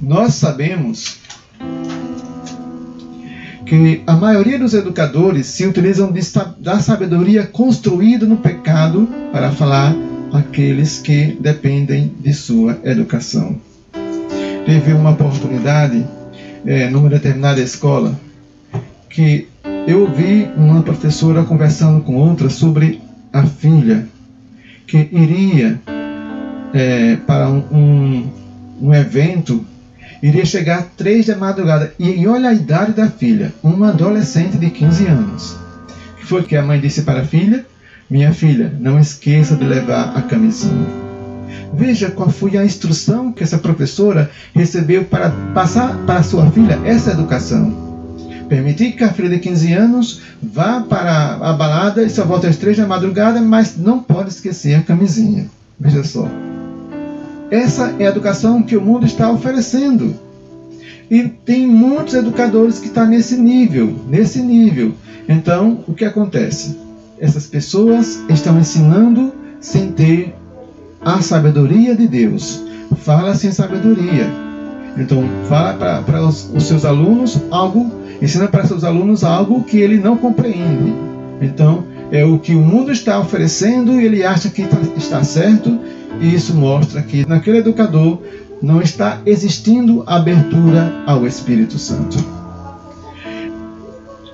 Nós sabemos que a maioria dos educadores se utilizam da sabedoria construída no pecado para falar aqueles que dependem de sua educação. Teve uma oportunidade é, numa determinada escola que eu ouvi uma professora conversando com outra sobre a filha que iria é, para um, um, evento, iria chegar três da madrugada. E, e olha a idade da filha, uma adolescente de 15 anos. que foi que a mãe disse para a filha? Minha filha, não esqueça de levar a camisinha. Veja qual foi a instrução que essa professora recebeu para passar para sua filha essa educação. Permitir que a filha de 15 anos vá para a balada e só volta às três da madrugada, mas não pode esquecer a camisinha. Veja só. Essa é a educação que o mundo está oferecendo. E tem muitos educadores que estão nesse nível, nesse nível. Então, o que acontece? Essas pessoas estão ensinando sem ter a sabedoria de Deus. Fala sem sabedoria. Então, fala para os, os seus alunos algo, ensina para seus alunos algo que ele não compreende. Então, é o que o mundo está oferecendo e ele acha que tá, está certo, e isso mostra que naquele educador não está existindo abertura ao Espírito Santo.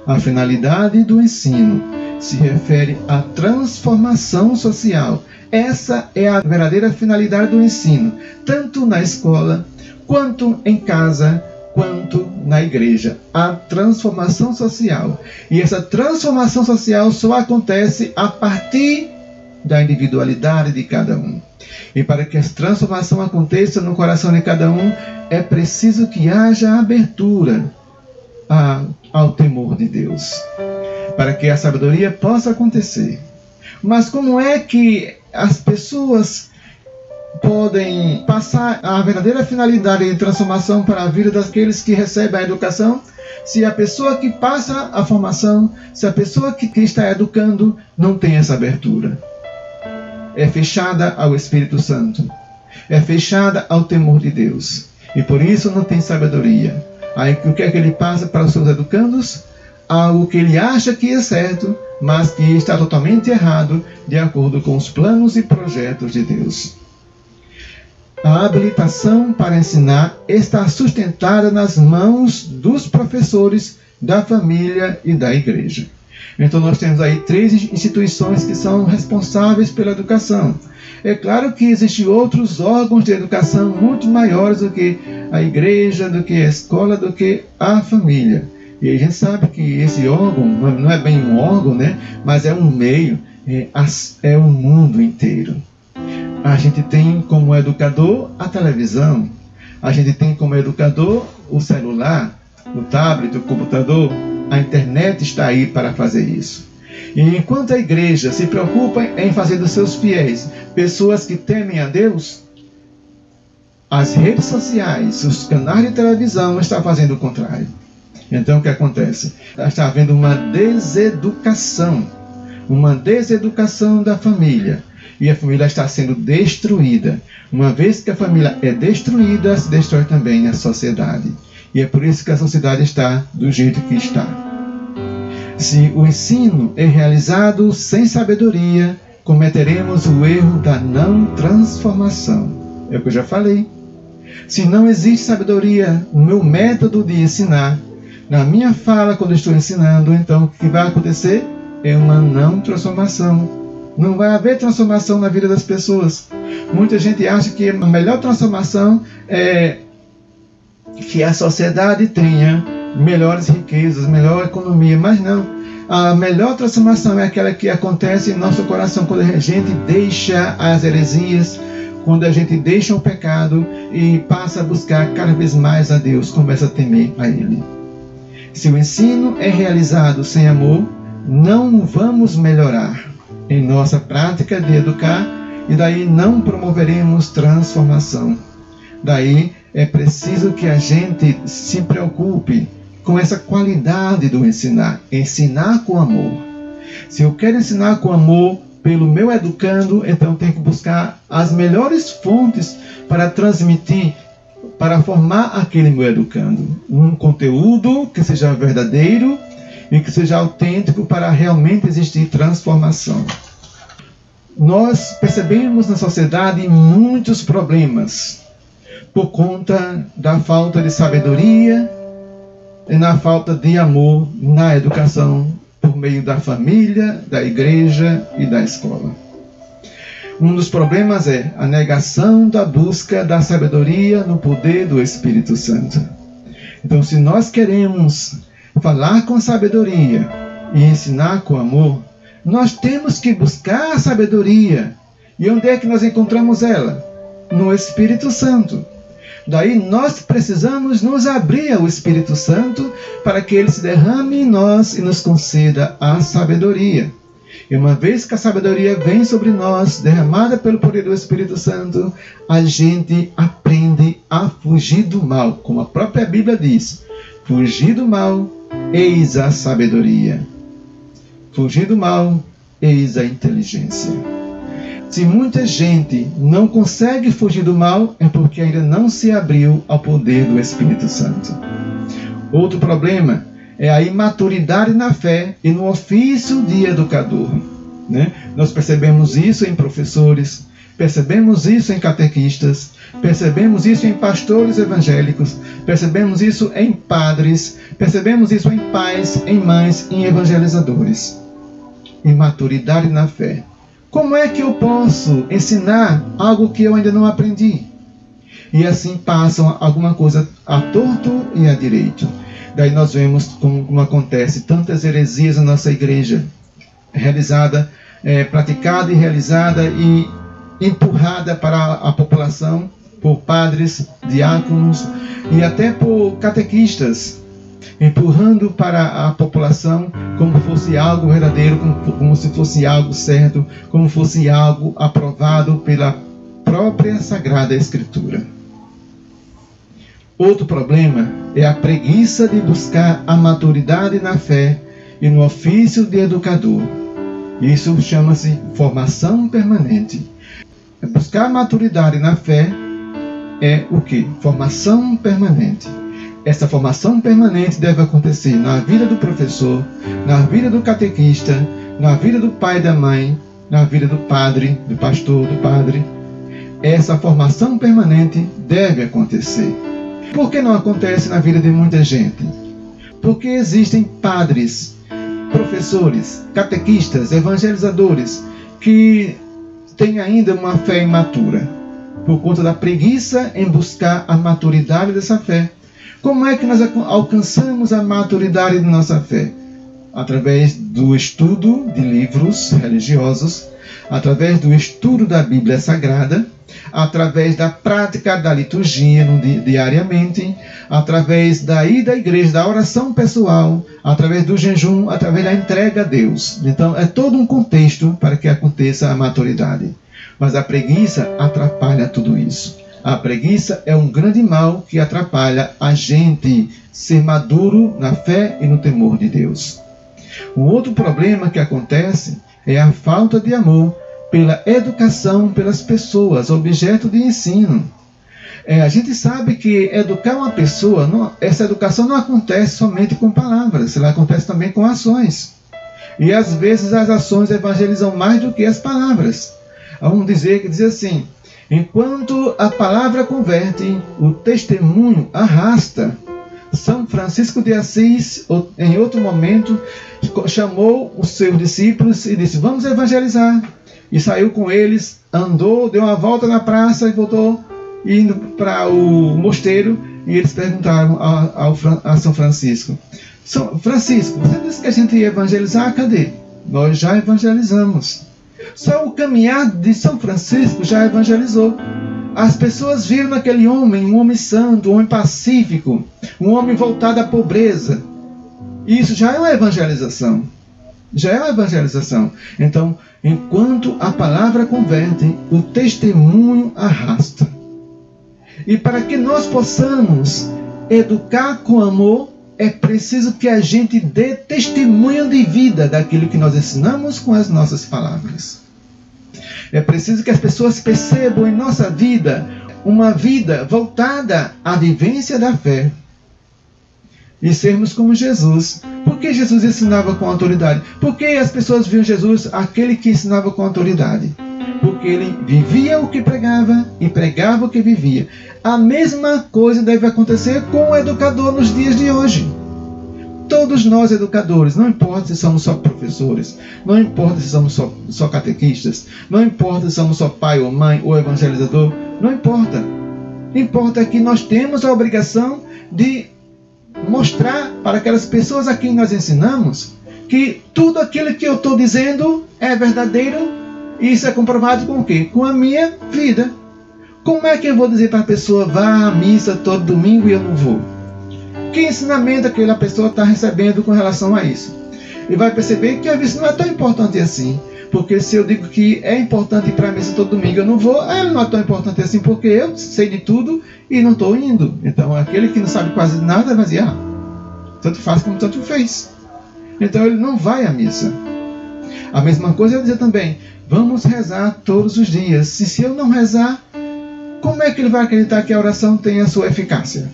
A finalidade do ensino se refere à transformação social essa é a verdadeira finalidade do ensino, tanto na escola, quanto em casa, quanto na igreja. A transformação social. E essa transformação social só acontece a partir da individualidade de cada um. E para que essa transformação aconteça no coração de cada um, é preciso que haja abertura a, ao temor de Deus. Para que a sabedoria possa acontecer. Mas como é que as pessoas podem passar a verdadeira finalidade de transformação para a vida daqueles que recebem a educação se a pessoa que passa a formação, se a pessoa que, que está educando não tem essa abertura. É fechada ao Espírito Santo, é fechada ao temor de Deus e por isso não tem sabedoria. Aí o que é que ele passa para os seus educandos? Algo que ele acha que é certo, mas que está totalmente errado de acordo com os planos e projetos de Deus. a habilitação para ensinar está sustentada nas mãos dos professores da família e da igreja. Então nós temos aí três instituições que são responsáveis pela educação. É claro que existem outros órgãos de educação muito maiores do que a igreja, do que a escola, do que a família. E a gente sabe que esse órgão não é bem um órgão, né? mas é um meio, é, é o mundo inteiro. A gente tem como educador a televisão, a gente tem como educador o celular, o tablet, o computador, a internet está aí para fazer isso. E enquanto a igreja se preocupa em fazer dos seus fiéis pessoas que temem a Deus, as redes sociais, os canais de televisão estão fazendo o contrário. Então o que acontece? Está havendo uma deseducação, uma deseducação da família. E a família está sendo destruída. Uma vez que a família é destruída, se destrói também a sociedade. E é por isso que a sociedade está do jeito que está. Se o ensino é realizado sem sabedoria, cometeremos o erro da não transformação. É o que eu já falei. Se não existe sabedoria no meu método de ensinar, na minha fala quando estou ensinando, então o que vai acontecer é uma não transformação. Não vai haver transformação na vida das pessoas. Muita gente acha que a melhor transformação é que a sociedade tenha melhores riquezas, melhor economia, mas não. A melhor transformação é aquela que acontece em nosso coração quando a gente deixa as heresias, quando a gente deixa o pecado e passa a buscar cada vez mais a Deus, começa a temer a Ele. Se o ensino é realizado sem amor, não vamos melhorar em nossa prática de educar e daí não promoveremos transformação. Daí é preciso que a gente se preocupe com essa qualidade do ensinar, ensinar com amor. Se eu quero ensinar com amor pelo meu educando, então tenho que buscar as melhores fontes para transmitir, para formar aquele meu educando. Um conteúdo que seja verdadeiro e que seja autêntico para realmente existir transformação. Nós percebemos na sociedade muitos problemas por conta da falta de sabedoria e na falta de amor na educação por meio da família, da igreja e da escola. Um dos problemas é a negação da busca da sabedoria no poder do Espírito Santo. Então, se nós queremos falar com sabedoria e ensinar com amor, nós temos que buscar a sabedoria. E onde é que nós encontramos ela? No Espírito Santo. Daí nós precisamos nos abrir ao Espírito Santo para que ele se derrame em nós e nos conceda a sabedoria. E uma vez que a sabedoria vem sobre nós, derramada pelo poder do Espírito Santo, a gente aprende a fugir do mal, como a própria Bíblia diz: fugir do mal, eis a sabedoria. Fugir do mal, eis a inteligência. Se muita gente não consegue fugir do mal, é porque ainda não se abriu ao poder do Espírito Santo. Outro problema é a imaturidade na fé e no ofício de educador. Né? Nós percebemos isso em professores, percebemos isso em catequistas, percebemos isso em pastores evangélicos, percebemos isso em padres, percebemos isso em pais, em mães, em evangelizadores. Imaturidade na fé como é que eu posso ensinar algo que eu ainda não aprendi? E assim passam alguma coisa a torto e a direito. Daí nós vemos como, como acontece tantas heresias na nossa igreja, realizada, é, praticada e realizada e empurrada para a população por padres, diáconos e até por catequistas empurrando para a população como fosse algo verdadeiro, como, como se fosse algo certo, como fosse algo aprovado pela própria Sagrada Escritura. Outro problema é a preguiça de buscar a maturidade na fé e no ofício de educador. Isso chama-se formação permanente. Buscar maturidade na fé é o que? Formação permanente. Essa formação permanente deve acontecer na vida do professor, na vida do catequista, na vida do pai e da mãe, na vida do padre, do pastor, do padre. essa formação permanente deve acontecer. Por que não acontece na vida de muita gente? Porque existem padres, professores, catequistas, evangelizadores que têm ainda uma fé imatura, por conta da preguiça em buscar a maturidade dessa fé. Como é que nós alcançamos a maturidade de nossa fé? Através do estudo de livros religiosos, através do estudo da Bíblia Sagrada, através da prática da liturgia diariamente, através da ida à igreja, da oração pessoal, através do jejum, através da entrega a Deus. Então, é todo um contexto para que aconteça a maturidade. Mas a preguiça atrapalha tudo isso. A preguiça é um grande mal que atrapalha a gente ser maduro na fé e no temor de Deus. Um outro problema que acontece é a falta de amor pela educação pelas pessoas, objeto de ensino. É, a gente sabe que educar uma pessoa, não, essa educação não acontece somente com palavras, ela acontece também com ações. E às vezes as ações evangelizam mais do que as palavras. Há um dizer que diz assim: enquanto a palavra converte, o testemunho arrasta. São Francisco de Assis, em outro momento, chamou os seus discípulos e disse: Vamos evangelizar e saiu com eles, andou, deu uma volta na praça e voltou indo para o mosteiro e eles perguntaram a, a, a, São Francisco: São Francisco, você disse que a gente ia evangelizar? Cadê? Nós já evangelizamos. Só o caminhar de São Francisco já evangelizou. As pessoas viram naquele homem um homem santo, um homem pacífico, um homem voltado à pobreza. Isso já é uma evangelização. Já é uma evangelização. Então, enquanto a palavra converte, o testemunho arrasta. E para que nós possamos educar com amor, é preciso que a gente dê testemunho de vida daquilo que nós ensinamos com as nossas palavras. É preciso que as pessoas percebam em nossa vida uma vida voltada à vivência da fé e sermos como Jesus. Por que Jesus ensinava com autoridade? Por que as pessoas viam Jesus aquele que ensinava com autoridade? Porque ele vivia o que pregava e pregava o que vivia. A mesma coisa deve acontecer com o educador nos dias de hoje. Todos nós, educadores, não importa se somos só professores, não importa se somos só, só catequistas, não importa se somos só pai ou mãe ou evangelizador, não importa. Importa que nós temos a obrigação de mostrar para aquelas pessoas a quem nós ensinamos que tudo aquilo que eu estou dizendo é verdadeiro e isso é comprovado com o quê? Com a minha vida. Como é que eu vou dizer para a pessoa vá à missa todo domingo e eu não vou? Que ensinamento aquela pessoa está recebendo com relação a isso? E vai perceber que a missa não é tão importante assim. Porque se eu digo que é importante ir para a missa todo domingo, eu não vou, ela não é tão importante assim, porque eu sei de tudo e não estou indo. Então aquele que não sabe quase nada dizer, ah, tanto faz como tanto fez. Então ele não vai à missa. A mesma coisa eu dizer também, vamos rezar todos os dias. Se, se eu não rezar, como é que ele vai acreditar que a oração tem a sua eficácia?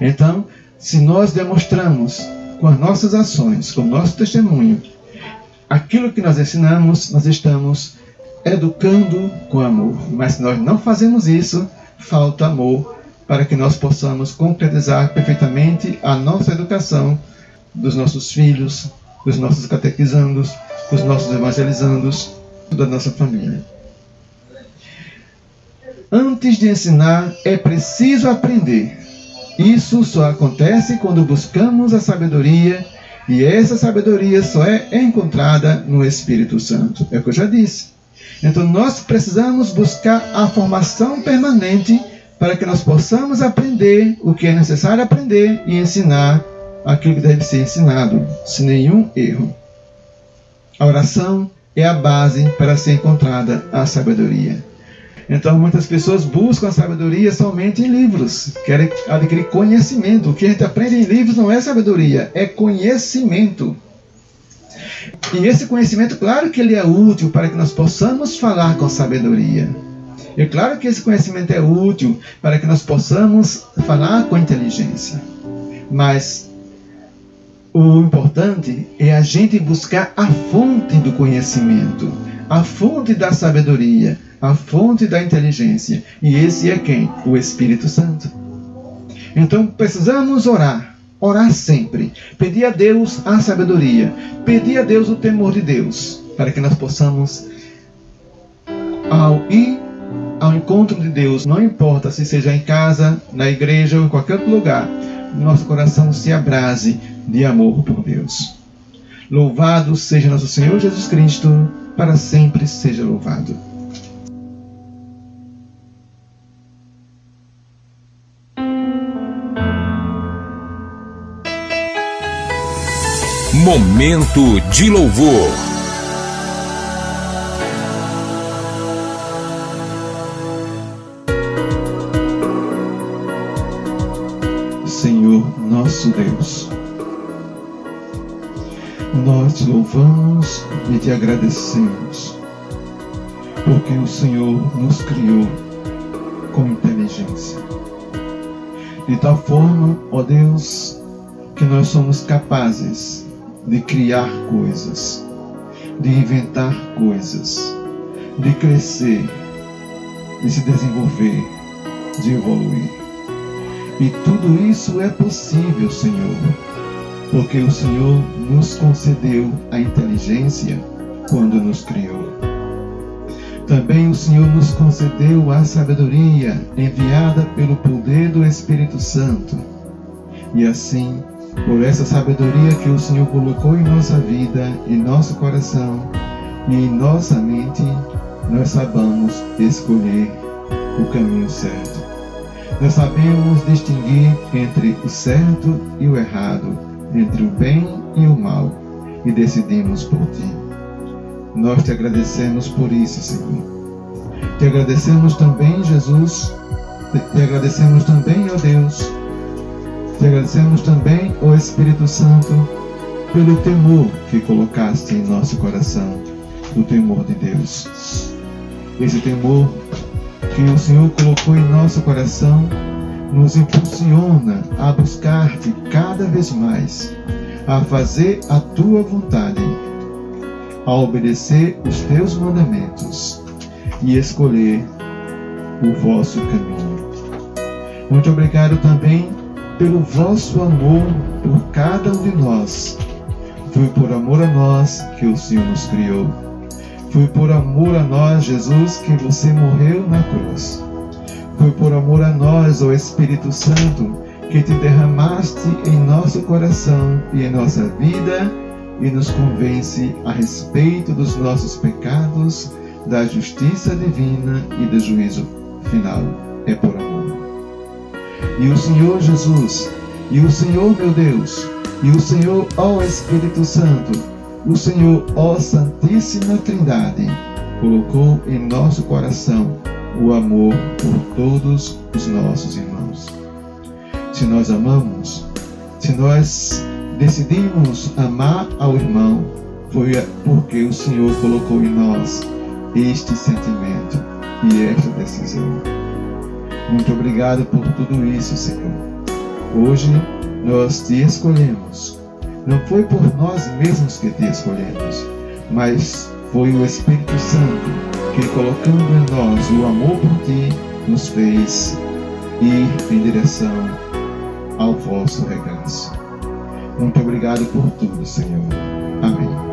Então, se nós demonstramos com as nossas ações, com o nosso testemunho, aquilo que nós ensinamos, nós estamos educando com amor. Mas se nós não fazemos isso, falta amor para que nós possamos concretizar perfeitamente a nossa educação dos nossos filhos, dos nossos catequizandos, dos nossos evangelizandos, da nossa família. Antes de ensinar, é preciso aprender. Isso só acontece quando buscamos a sabedoria e essa sabedoria só é encontrada no Espírito Santo. É o que eu já disse. Então nós precisamos buscar a formação permanente para que nós possamos aprender o que é necessário aprender e ensinar aquilo que deve ser ensinado, sem nenhum erro. A oração é a base para ser encontrada a sabedoria. Então muitas pessoas buscam a sabedoria somente em livros, querem adquirir conhecimento. O que a gente aprende em livros não é sabedoria, é conhecimento. E esse conhecimento, claro que ele é útil para que nós possamos falar com sabedoria. É claro que esse conhecimento é útil para que nós possamos falar com inteligência. Mas o importante é a gente buscar a fonte do conhecimento, a fonte da sabedoria a fonte da inteligência. E esse é quem? O Espírito Santo. Então precisamos orar, orar sempre, pedir a Deus a sabedoria, pedir a Deus o temor de Deus, para que nós possamos, ao ir ao encontro de Deus, não importa se seja em casa, na igreja ou em qualquer outro lugar, nosso coração se abrase de amor por Deus. Louvado seja nosso Senhor Jesus Cristo, para sempre seja louvado. Momento de louvor. Senhor nosso Deus, nós te louvamos e te agradecemos, porque o Senhor nos criou com inteligência. De tal forma, ó Deus, que nós somos capazes de criar coisas, de inventar coisas, de crescer, de se desenvolver, de evoluir. E tudo isso é possível, Senhor, porque o Senhor nos concedeu a inteligência quando nos criou. Também o Senhor nos concedeu a sabedoria enviada pelo poder do Espírito Santo. E assim, por essa sabedoria que o Senhor colocou em nossa vida, em nosso coração e em nossa mente, nós sabemos escolher o caminho certo. Nós sabemos distinguir entre o certo e o errado, entre o bem e o mal, e decidimos por ti. Nós te agradecemos por isso, Senhor. Te agradecemos também, Jesus. Te agradecemos também, ó Deus. Te agradecemos também, ó Espírito Santo, pelo temor que colocaste em nosso coração, o temor de Deus. Esse temor que o Senhor colocou em nosso coração nos impulsiona a buscar-te cada vez mais, a fazer a tua vontade, a obedecer os teus mandamentos e escolher o vosso caminho. Muito obrigado também pelo vosso amor por cada um de nós. Foi por amor a nós que o Senhor nos criou. Foi por amor a nós, Jesus, que você morreu na cruz. Foi por amor a nós, ó Espírito Santo, que te derramaste em nosso coração e em nossa vida e nos convence a respeito dos nossos pecados, da justiça divina e do juízo final. É por amor. E o Senhor Jesus, e o Senhor meu Deus, e o Senhor, ó Espírito Santo, o Senhor, ó Santíssima Trindade, colocou em nosso coração o amor por todos os nossos irmãos. Se nós amamos, se nós decidimos amar ao irmão, foi porque o Senhor colocou em nós este sentimento e esta decisão. Muito obrigado por tudo isso, Senhor. Hoje nós te escolhemos. Não foi por nós mesmos que te escolhemos, mas foi o Espírito Santo que, colocando em nós o amor por ti, nos fez ir em direção ao vosso regaço. Muito obrigado por tudo, Senhor. Amém.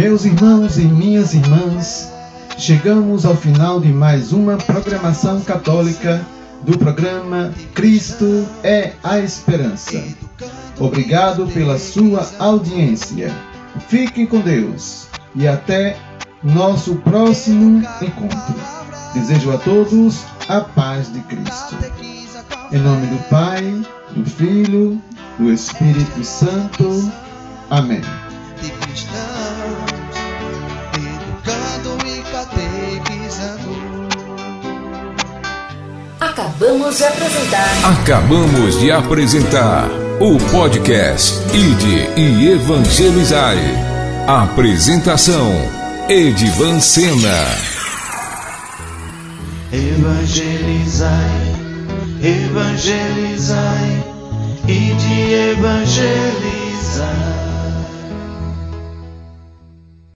Meus irmãos e minhas irmãs, chegamos ao final de mais uma programação católica do programa Cristo é a Esperança. Obrigado pela sua audiência. Fiquem com Deus e até nosso próximo encontro. Desejo a todos a paz de Cristo. Em nome do Pai, do Filho, do Espírito Santo. Amém. Acabamos de apresentar Acabamos de apresentar o podcast Ide e Evangelizai. Apresentação: Edivan Sena. evangelizai, evangelizai e de evangelizar.